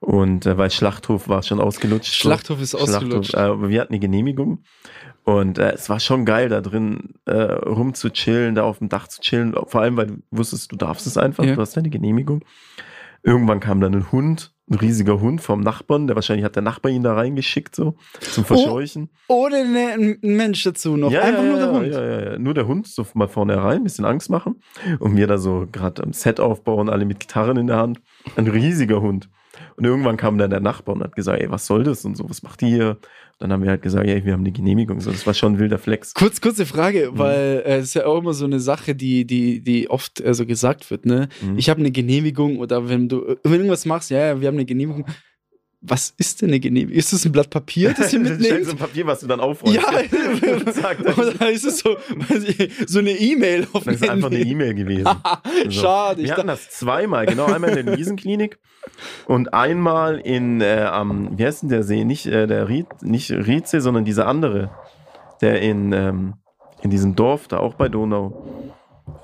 Und äh, weil Schlachthof war schon ausgelutscht. Schlachthof ist ausgelutscht. Schlachthof, äh, aber wir hatten eine Genehmigung. Und äh, es war schon geil, da drin äh, rumzuchillen, da auf dem Dach zu chillen. Vor allem, weil du wusstest, du darfst es einfach, Ja. du hast deine Genehmigung. Irgendwann kam dann ein Hund, ein riesiger Hund vom Nachbarn, der wahrscheinlich hat der Nachbar ihn da reingeschickt, so zum Verscheuchen. Ohne ne, ein Mensch dazu noch. Ja, Einfach ja, nur der ja, Hund. Ja, ja, ja. Nur der Hund, so mal vorne rein, ein bisschen Angst machen. Und wir da so gerade am Set aufbauen, alle mit Gitarren in der Hand. Ein riesiger Hund. Und irgendwann kam dann der Nachbar und hat gesagt, ey, was soll das und so, was macht ihr hier? Dann haben wir halt gesagt, ey, wir haben eine Genehmigung. So, das war schon ein wilder Flex. Kurz, kurze Frage, Mhm. weil äh, es ist ja auch immer so eine Sache, die, die, die oft äh, so gesagt wird, ne? Mhm. Ich habe eine Genehmigung oder wenn du wenn du irgendwas machst, ja, ja, wir haben eine Genehmigung. Was ist denn eine Genehmigung? Ist das ein Blatt Papier, das ihr [LAUGHS] Das ist mitnehmt? ein Papier, was du dann aufräumst. Ja, [LAUGHS] dann- oder ist es so, so eine E-Mail auf Das ist einfach eine? E-Mail gewesen. [LAUGHS] So. Schade, ich Wir hatten das zweimal, genau einmal in der Luisenklinik und einmal in äh, am, wie heißt denn der See? Nicht äh, der Ried, nicht Riedsee, sondern dieser andere, der in ähm, in diesem Dorf da auch bei Donau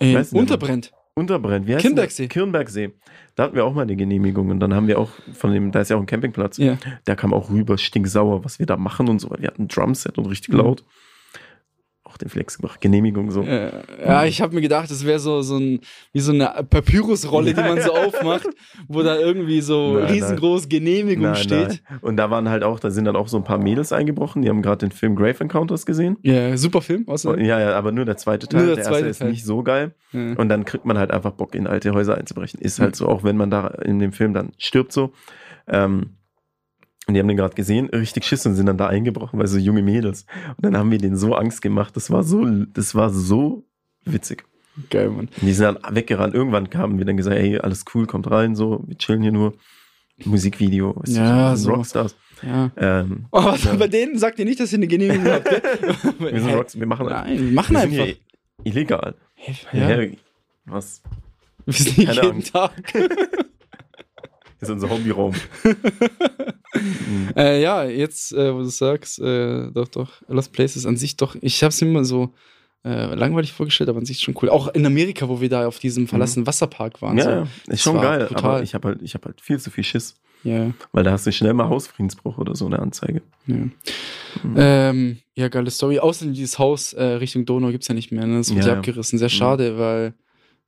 äh, nicht unterbrennt. unterbrennt. Wie heißt Kirnbergsee. Kirnbergsee. Da hatten wir auch mal eine Genehmigung und dann haben wir auch von dem, da ist ja auch ein Campingplatz. Ja. Der kam auch rüber, stinksauer, was wir da machen und so. weil Wir hatten ein Drumset und richtig Mhm. Auch den Flex gemacht, Genehmigung so. Äh, ja, ich habe mir gedacht, das wäre so, so ein, wie so eine Papyrusrolle, die man so [LAUGHS] aufmacht, wo da irgendwie so Nein, riesengroß Genehmigung Nein, steht. nein. Und da waren halt auch, da sind dann auch so ein paar Mädels eingebrochen, die haben gerade den Film Grave Encounters gesehen. Ja, super Film. Außer, Und, ja, ja, aber nur der zweite Teil. Nur der der zweite erste Teil. ist nicht so geil. ja. Und dann kriegt man halt einfach Bock, in alte Häuser einzubrechen. Ist halt so, auch wenn man da in dem Film dann stirbt so. Ähm, und die haben den gerade gesehen, richtig Schiss und sind dann da eingebrochen, weil so junge Mädels. Und dann haben wir denen so Angst gemacht. Das war so, das war so witzig. Geil, Mann. Und die sind dann weggerannt. Irgendwann kamen wir dann gesagt, hey, alles cool, kommt rein, so, wir chillen hier nur. Musikvideo, weißt Ja, du, so. Rockstars. Ja. Ähm, Oh, was, Ja. bei denen sagt ihr nicht, dass ihr eine Genehmigung habt, [LAUGHS] wir sind Hä? Rocks, wir machen Nein, wir machen wir sind einfach. hier illegal. Ja. Ja. Was? Wir sind Keine jeden. Tag. [LAUGHS] Ist unser Hobbyraum. Mhm. [LAUGHS] Äh, ja, jetzt, äh, wo du sagst, äh, doch, doch, Lost Places an sich doch, ich habe es immer so äh, langweilig vorgestellt, aber an sich schon cool. Auch in Amerika, wo wir da auf diesem verlassenen Wasserpark waren. Mhm. ja, so. ja, ist schon geil, brutal. aber ich habe halt, ich hab halt viel zu viel Schiss. ja. Weil da hast du schnell mal Hausfriedensbruch oder so eine Anzeige. Ja. Mhm. Ähm, ja, geile Story. Außerdem dieses Haus äh, Richtung Donau gibt es ja nicht mehr. Ne? Das wird Ja, ja, ja. abgerissen. Sehr schade, weil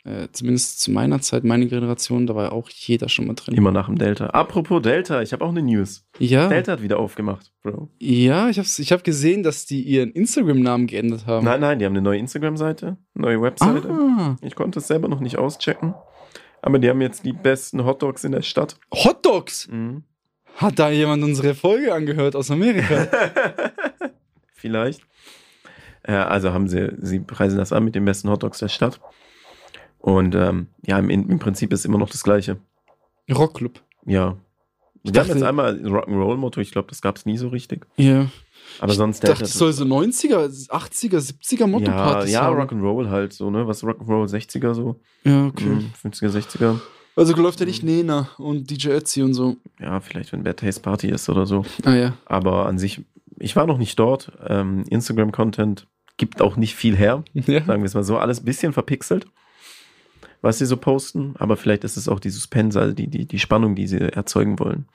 äh, zumindest zu meiner Zeit, meine Generation, da war ja auch jeder schon mal drin. Immer nach dem Delta. Apropos Delta, ich habe auch eine News. Ja, Delta hat wieder aufgemacht, Bro. ja ich habe ich hab gesehen, dass die ihren Instagram-Namen geändert haben. Nein, nein, die haben eine neue Instagram-Seite, neue Webseite. ah, Ich konnte es selber noch nicht auschecken. Aber die haben jetzt die besten Hotdogs in der Stadt. Hotdogs! Mhm. Hat da jemand unsere Folge angehört aus Amerika? [LAUGHS] Vielleicht. Äh, also haben sie, sie preisen das an mit den besten Hotdogs der Stadt. Und ähm, ja, im, im Prinzip ist immer noch das Gleiche. Rockclub. Ja. Ich Wir haben dachte- jetzt einmal Rock'n'Roll-Motto, ich glaube, das gab es nie so richtig. Ja. Aber sonst Ich dachte, das soll so 90er, 80er, 70er ja, Motto-Partys ja, haben. Rock'n'Roll halt so, ne? Was Rock'n'Roll 60er so, Ja, okay. mhm, 50er, 60er. Also läuft ja nicht Nena und DJ Ötzi und so. Ja, vielleicht wenn Bad Taste Party ist oder so. Ah ja. Aber an sich, ich war noch nicht dort. Ähm, Instagram-Content gibt auch nicht viel her. ja. Sagen wir es mal so, alles ein bisschen verpixelt, was sie so posten. Aber vielleicht ist es auch die Suspense, also die, die, die Spannung, die sie erzeugen wollen.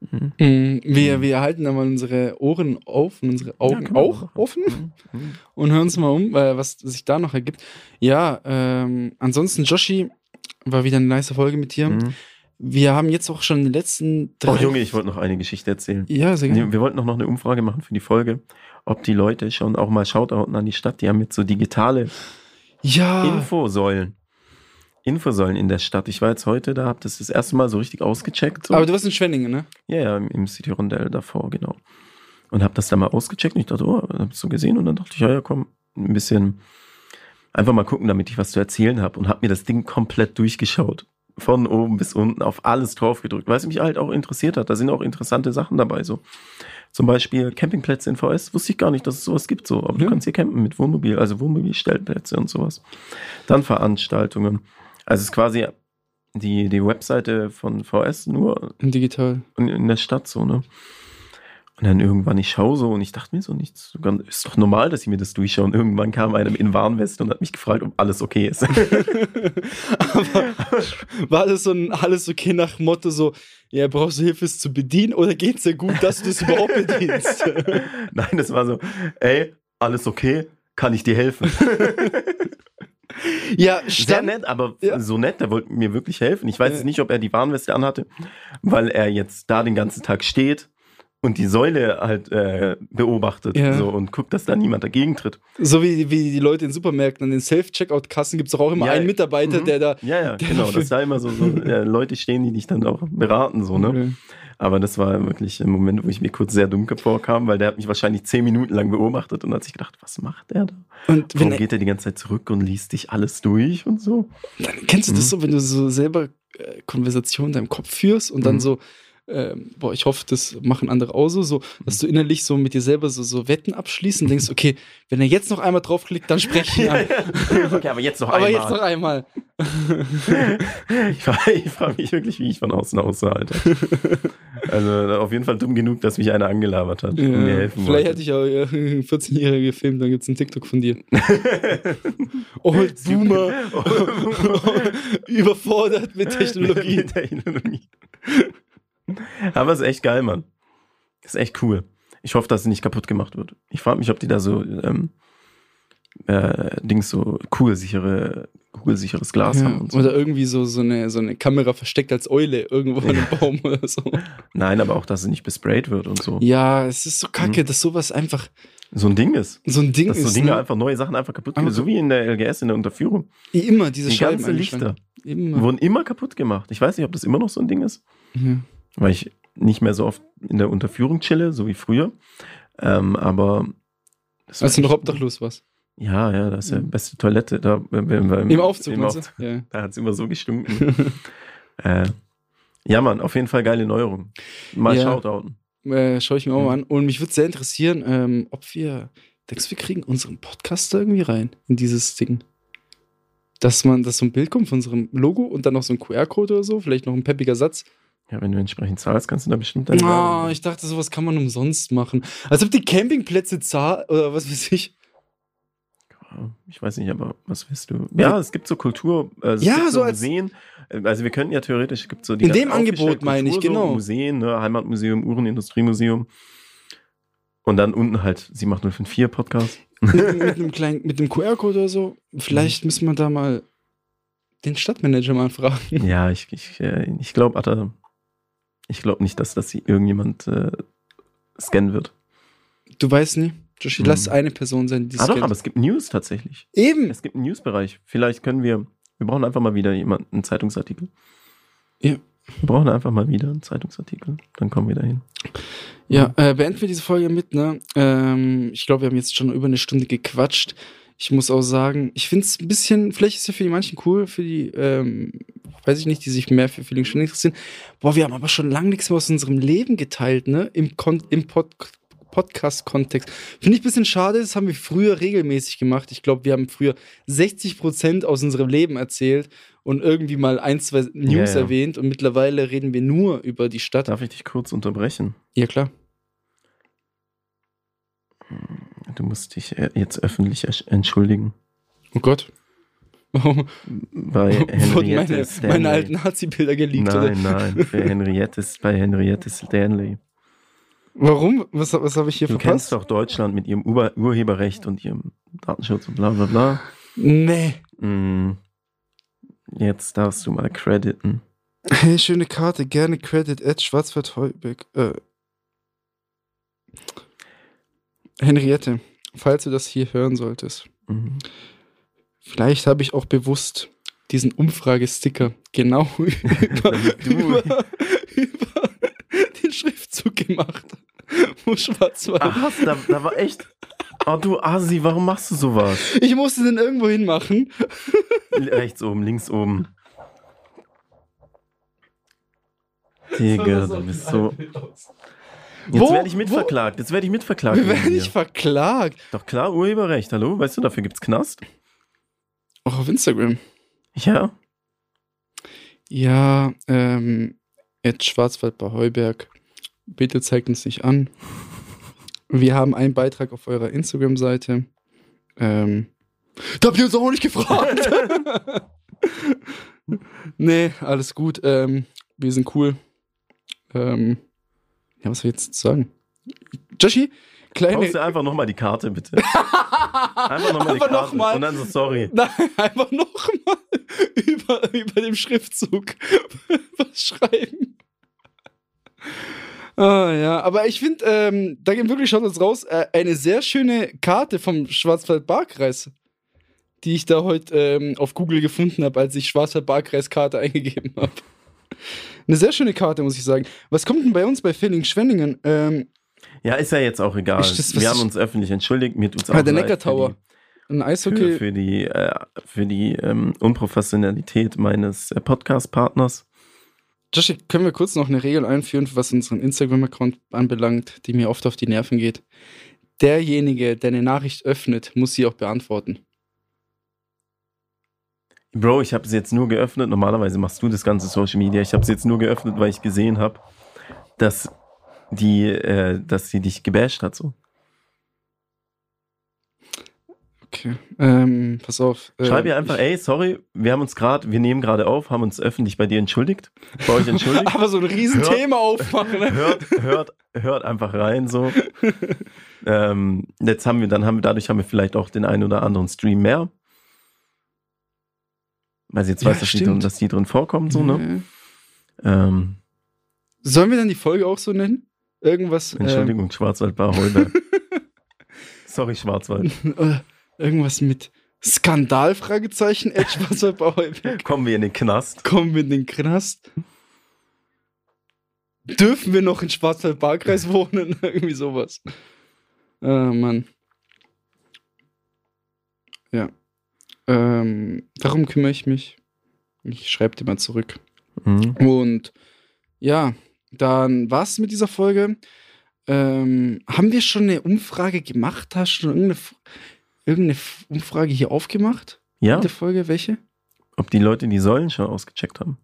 Mhm. Mm, Wir, wir halten da mal unsere Ohren auf und unsere Augen wir auch offen Mhm. Mhm. [LAUGHS] und hören uns mal um, äh, was sich da noch ergibt. Ja, ähm, ansonsten, Joshi, war wieder eine nice Folge mit dir. Mhm. Wir haben jetzt auch schon den letzten drei. Oh Junge, ich wollte noch eine Geschichte erzählen. Ja, sehr gerne. Wir wollten noch eine Umfrage machen für die Folge, ob die Leute schon auch mal Shoutouten an die Stadt, die haben jetzt so digitale Ja. Infosäulen. Infosäulen in der Stadt. Ich war jetzt heute da, habe das das erste Mal so richtig ausgecheckt. So. Aber du warst in Schwenningen, ne? Ja, ja, im, City Rondell davor, genau. Und habe das da mal ausgecheckt und ich dachte, oh, hab so gesehen und dann dachte ich, ja, ja, komm, ein bisschen einfach mal gucken, damit ich was zu erzählen habe und habe mir das Ding komplett durchgeschaut. Von oben bis unten auf alles drauf gedrückt, weil es mich halt auch interessiert hat. Da sind auch interessante Sachen dabei, so. Zum Beispiel Campingplätze in VS, wusste ich gar nicht, dass es sowas gibt, so. Aber Ja. du kannst hier campen mit Wohnmobil, also Wohnmobilstellplätze und sowas. Dann Veranstaltungen. Also es ist quasi die, die Webseite von VS nur In digital. in, in der Stadt so, ne? Und dann irgendwann, ich schaue so und ich dachte mir so nichts. Ist doch normal, dass ich mir das durchschaue. Und irgendwann kam einer in Warnweste und hat mich gefragt, ob alles okay ist. [LAUGHS] Aber war das so ein alles okay nach Motto so, ja, brauchst du Hilfe es zu bedienen oder geht's dir gut, dass du es überhaupt bedienst? [LAUGHS] Nein, das war so, ey, alles okay, kann ich dir helfen? [LAUGHS] ja, Sehr stand, nett, aber Ja. so nett, der wollte mir wirklich helfen. Ich weiß jetzt nicht, ob er die Warnweste anhatte, weil er jetzt da den ganzen Tag steht und die Säule halt äh, beobachtet Ja. so, und guckt, dass da niemand dagegen tritt. so wie, wie die Leute in Supermärkten an den Self-Checkout-Kassen gibt es auch immer Ja, einen Mitarbeiter, mhm. der da. Ja, ja, genau. Dass da immer so, so äh, Leute stehen, die dich dann auch beraten, so, ne? Okay. Aber das war wirklich ein Moment, wo ich mir kurz sehr dumm vorkam, weil der hat mich wahrscheinlich zehn Minuten lang beobachtet und hat sich gedacht, was macht der da? Und Warum geht er die ganze Zeit zurück und liest dich alles durch und so? dann, kennst du das Mhm. so, wenn du so selber äh, Konversationen in deinem Kopf führst und dann Mhm. so, ähm, boah, ich hoffe, das machen andere auch so, so, dass du innerlich so mit dir selber so, so Wetten abschließt und denkst, okay, wenn er jetzt noch einmal draufklickt, dann spreche ich ihn [LAUGHS] okay, aber jetzt noch Aber einmal. jetzt noch einmal. [LAUGHS] ich frage frag mich wirklich, wie ich von außen aussah, Alter. Also auf jeden Fall dumm genug, dass mich einer angelabert hat und mir Ja, helfen vielleicht wollte. hätte ich auch ja, [LAUGHS] 14-Jährige gefilmt, dann gibt es einen TikTok von dir. Old Boomer, überfordert mit Technologie. Mit Technologie. Aber es ist echt geil, Mann. Ist echt cool. Ich hoffe, dass es nicht kaputt gemacht wird. Ich frage mich, ob die da so ähm, äh, Dings so kugelsichere, kugelsicheres Glas haben Ja, und so. oder irgendwie so, so, eine, so eine Kamera versteckt als Eule irgendwo an einem Baum oder so. Nein, aber auch, dass es nicht besprayt wird und so. Ja, es ist so kacke, Mhm. dass sowas einfach So ein Ding ist. so ein Ding Dass so ist. Dinge ne? einfach, neue Sachen einfach kaputt gehen. So wie in der LGS in der Unterführung. Immer, diese Die Scheiben ganzen Lichter Immer. wurden immer kaputt gemacht. Ich weiß nicht, ob das immer noch so ein Ding ist. Ja. Weil ich nicht mehr so oft in der Unterführung chille, so wie früher. Ähm, aber Als du noch obdachlos warst. Ja, ja, das ist ja beste Toilette. Da, wenn wir- wir Im Aufzug, Im Aufzug. Ja. Da hat es immer so gestunken. [LAUGHS] äh, ja, Mann, auf jeden Fall geile Neuerung. Mal Ja. Shoutouten. Äh, Schaue ich mir auch Mhm. mal an. Und mich würde sehr interessieren, ähm, ob wir, denkst du, wir kriegen unseren Podcast da irgendwie rein in dieses Ding? Dass man, dass so ein Bild kommt von unserem Logo und dann noch so ein QR-Code oder so, vielleicht noch ein peppiger Satz. Ja, wenn du entsprechend zahlst, kannst du da bestimmt deine Ah, Werbung- ich dachte, sowas kann man umsonst machen. Als ob die Campingplätze zahlen oder was weiß ich. Ich weiß nicht, aber was willst du? Ja, es gibt so Kultur, es Ja, so als- Museen. Äh, Also wir könnten ja theoretisch, es gibt so die In dem Angebot meine ich, genau. So Museen, ne, Heimatmuseum, Uhrenindustriemuseum. Und dann unten halt 78054 Podcast. mit, mit [LAUGHS] einem kleinen, mit QR-Code oder so. Vielleicht müssen wir da mal den Stadtmanager mal fragen. Ja, ich, ich, äh, ich glaube, Atta, ich glaube nicht, dass das irgendjemand äh, scannen wird. Du weißt nie. Joshi, Hm. lass eine Person sein, die Ah doch, scannt. aber es gibt News tatsächlich. Eben. Es gibt einen Newsbereich. Vielleicht können wir, wir brauchen einfach mal wieder jemanden, einen Zeitungsartikel. Ja. Wir brauchen einfach mal wieder einen Zeitungsartikel. Dann kommen wir dahin. Ja, äh, beenden wir diese Folge mit, ne? Ähm, ich glaube, wir haben jetzt schon über eine Stunde gequatscht. Ich muss auch sagen, ich finde es ein bisschen, vielleicht ist es ja für die manchen cool, für die, ähm, weiß ich nicht, die sich mehr für Feeling schon interessieren. Boah, wir haben aber schon lange nichts mehr aus unserem Leben geteilt, ne? Im, Kon im Pod Podcast-Kontext. Finde ich ein bisschen schade, das haben wir früher regelmäßig gemacht. Ich glaube, wir haben früher 60% aus unserem Leben erzählt und irgendwie mal ein, zwei News ja. erwähnt und mittlerweile reden wir nur über die Stadt. Darf ich dich kurz unterbrechen? Ja, klar. Du musst dich äh, jetzt öffentlich entschuldigen. Oh Gott. Warum Bei Henriette meine, Stanley. meine alten Nazi-Bilder geleakt? Oder? Nein, nein, für Henriette, bei Henriette Stanley. Warum? Was, was habe ich hier Du verpasst? kennst doch Deutschland mit ihrem Ur Urheberrecht und ihrem Datenschutz und bla bla bla. Nee. Mm. Jetzt darfst du mal crediten. Hey, schöne Karte. Gerne Credit at Schwarzwald-Heubeck. Äh. Henriette, falls du das hier hören solltest, Mhm. Vielleicht habe ich auch bewusst diesen Umfragesticker genau [LAUGHS] über, über, über den Schriftzug gemacht. Wo Schwarzwald. Ach, was, da, da war echt. Oh, du Asi, warum machst du sowas? Ich musste den irgendwo hinmachen. Rechts oben, links oben. Digga, du bist so. Jetzt werde ich mitverklagt. Jetzt werde ich mitverklagt. Wir werden nicht verklagt. Doch klar, Urheberrecht, hallo? Weißt du, dafür gibt's Knast? Auch auf Instagram. Ja. Ja, ähm, Ed Schwarzwald bei Heuberg. Bitte zeigt uns nicht an. Wir haben einen Beitrag auf eurer Instagram-Seite. Ähm, da habt ihr uns auch nicht gefragt. [LAUGHS] nee, alles gut. Ähm, wir sind cool. Ähm, ja, was soll ich jetzt sagen? Joshi, kleine. Poste einfach nochmal die Karte, bitte. [LAUGHS] Einfach nochmal die Karte. noch mal. Und dann so, sorry. Nein, einfach nochmal [LAUGHS] über, über dem Schriftzug [LAUGHS] was schreiben. Ah, ja, aber ich finde, ähm, da gehen wirklich, schaut uns raus, äh, eine sehr schöne Karte vom Schwarzwald-Barkreis, die ich da heute ähm, auf Google gefunden habe, als ich Schwarzwald-Barkreis-Karte eingegeben habe. Eine sehr schöne Karte, muss ich sagen. Was kommt denn bei uns bei Feeling-Schwenningen? Ähm, Ja, ist ja jetzt auch egal. Das- Wir haben uns öffentlich entschuldigt. Mir tut's auch der Neckar Tower. Ein Eishockey. für die, äh, für die ähm, Unprofessionalität meines äh, Podcast-Partners. Joshi, können wir kurz noch eine Regel einführen, was unseren Instagram-Account anbelangt, die mir oft auf die Nerven geht? Derjenige, der eine Nachricht öffnet, muss sie auch beantworten. Bro, ich habe sie jetzt nur geöffnet. Normalerweise machst du das ganze Social Media. Ich habe sie jetzt nur geöffnet, weil ich gesehen habe, dass die, äh, dass sie dich gebasht hat. So. Okay. Ähm, pass auf. äh, Schreib ihr einfach, ey, sorry, wir haben uns gerade, wir nehmen gerade auf, haben uns öffentlich bei dir entschuldigt, bei euch entschuldigt. [LAUGHS] Aber so ein Riesenthema aufmachen, ne? hört, hört, hört einfach rein so. [LAUGHS] ähm, jetzt haben wir, dann haben wir, dadurch haben wir vielleicht auch den einen oder anderen Stream mehr. Weil sie jetzt Ja, weiß, dass die, drin, dass die drin vorkommen, so, ne? Ja. Ähm, Sollen wir dann die Folge auch so nennen? Irgendwas. Entschuldigung, Schwarzwaldbar Holberg. [LAUGHS] Sorry, Schwarzwald. Ähm, äh, irgendwas mit Skandal? Fragezeichen. Ed Kommen wir in den Knast. Kommen wir in den Knast? Dürfen wir noch in Schwarzwald-Barkreis [LAUGHS] wohnen? [LAUGHS] Irgendwie sowas. Ah, Mann. Ja. Ähm, darum kümmere ich mich. Ich schreibe dir mal zurück. Mhm. Und ja, dann war es mit dieser Folge. Ähm, haben wir schon eine Umfrage gemacht? Hast du schon irgendeine, irgendeine Umfrage hier aufgemacht? Ja, In der Folge? Welche? ob die Leute die Säulen schon ausgecheckt haben.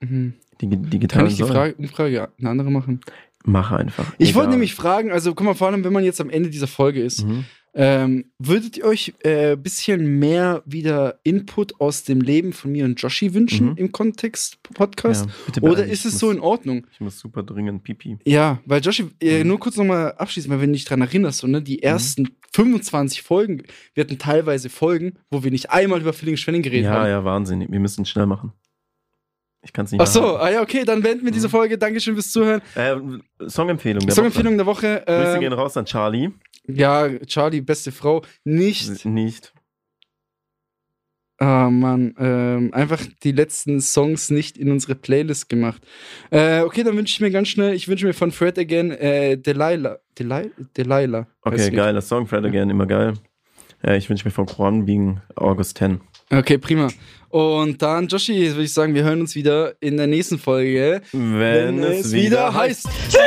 Mhm. Die ge- Kann ich die. Frage, Umfrage eine andere machen? Mach einfach. Ich wollte nämlich fragen, also guck mal, vor allem, wenn man jetzt am Ende dieser Folge ist Mhm. Ähm, würdet ihr euch ein äh, bisschen mehr wieder Input aus dem Leben von mir und Joshi wünschen Mhm. im Kontext Podcast? Ja, Oder ist es Ich so muss- in Ordnung? Ich muss super dringend pipi. Ja, weil Joshi, äh, Mhm. nur kurz nochmal abschließen, weil wenn du dich dran erinnerst, so, ne, die ersten 25 Folgen, wir hatten teilweise Folgen, wo wir nicht einmal über Feeling Schwenning geredet Ja, haben. ja, Wahnsinn. Wir müssen schnell machen. Ich kann es nicht Ach so, ah ja, okay, dann beenden wir diese Mhm. Folge. Dankeschön fürs Zuhören. Äh, Songempfehlung der Songempfehlung der Woche. Woche. Grüße Ähm, gehen raus an Charlie. ja, Charlie, beste Frau. Nicht. Nicht. Ah, Mann. Ähm, einfach die letzten Songs nicht in unsere Playlist gemacht. Äh, okay, dann wünsche ich mir ganz schnell, ich wünsche mir von Fred again äh, Delilah. Delilah? Delilah. Okay, geiler Song. Fred again, immer geil. Ja, ich wünsche mir von wegen August 10. Okay, prima. Und dann, Joshi, würde ich sagen, wir hören uns wieder in der nächsten Folge. Wenn, es wieder heißt. Sie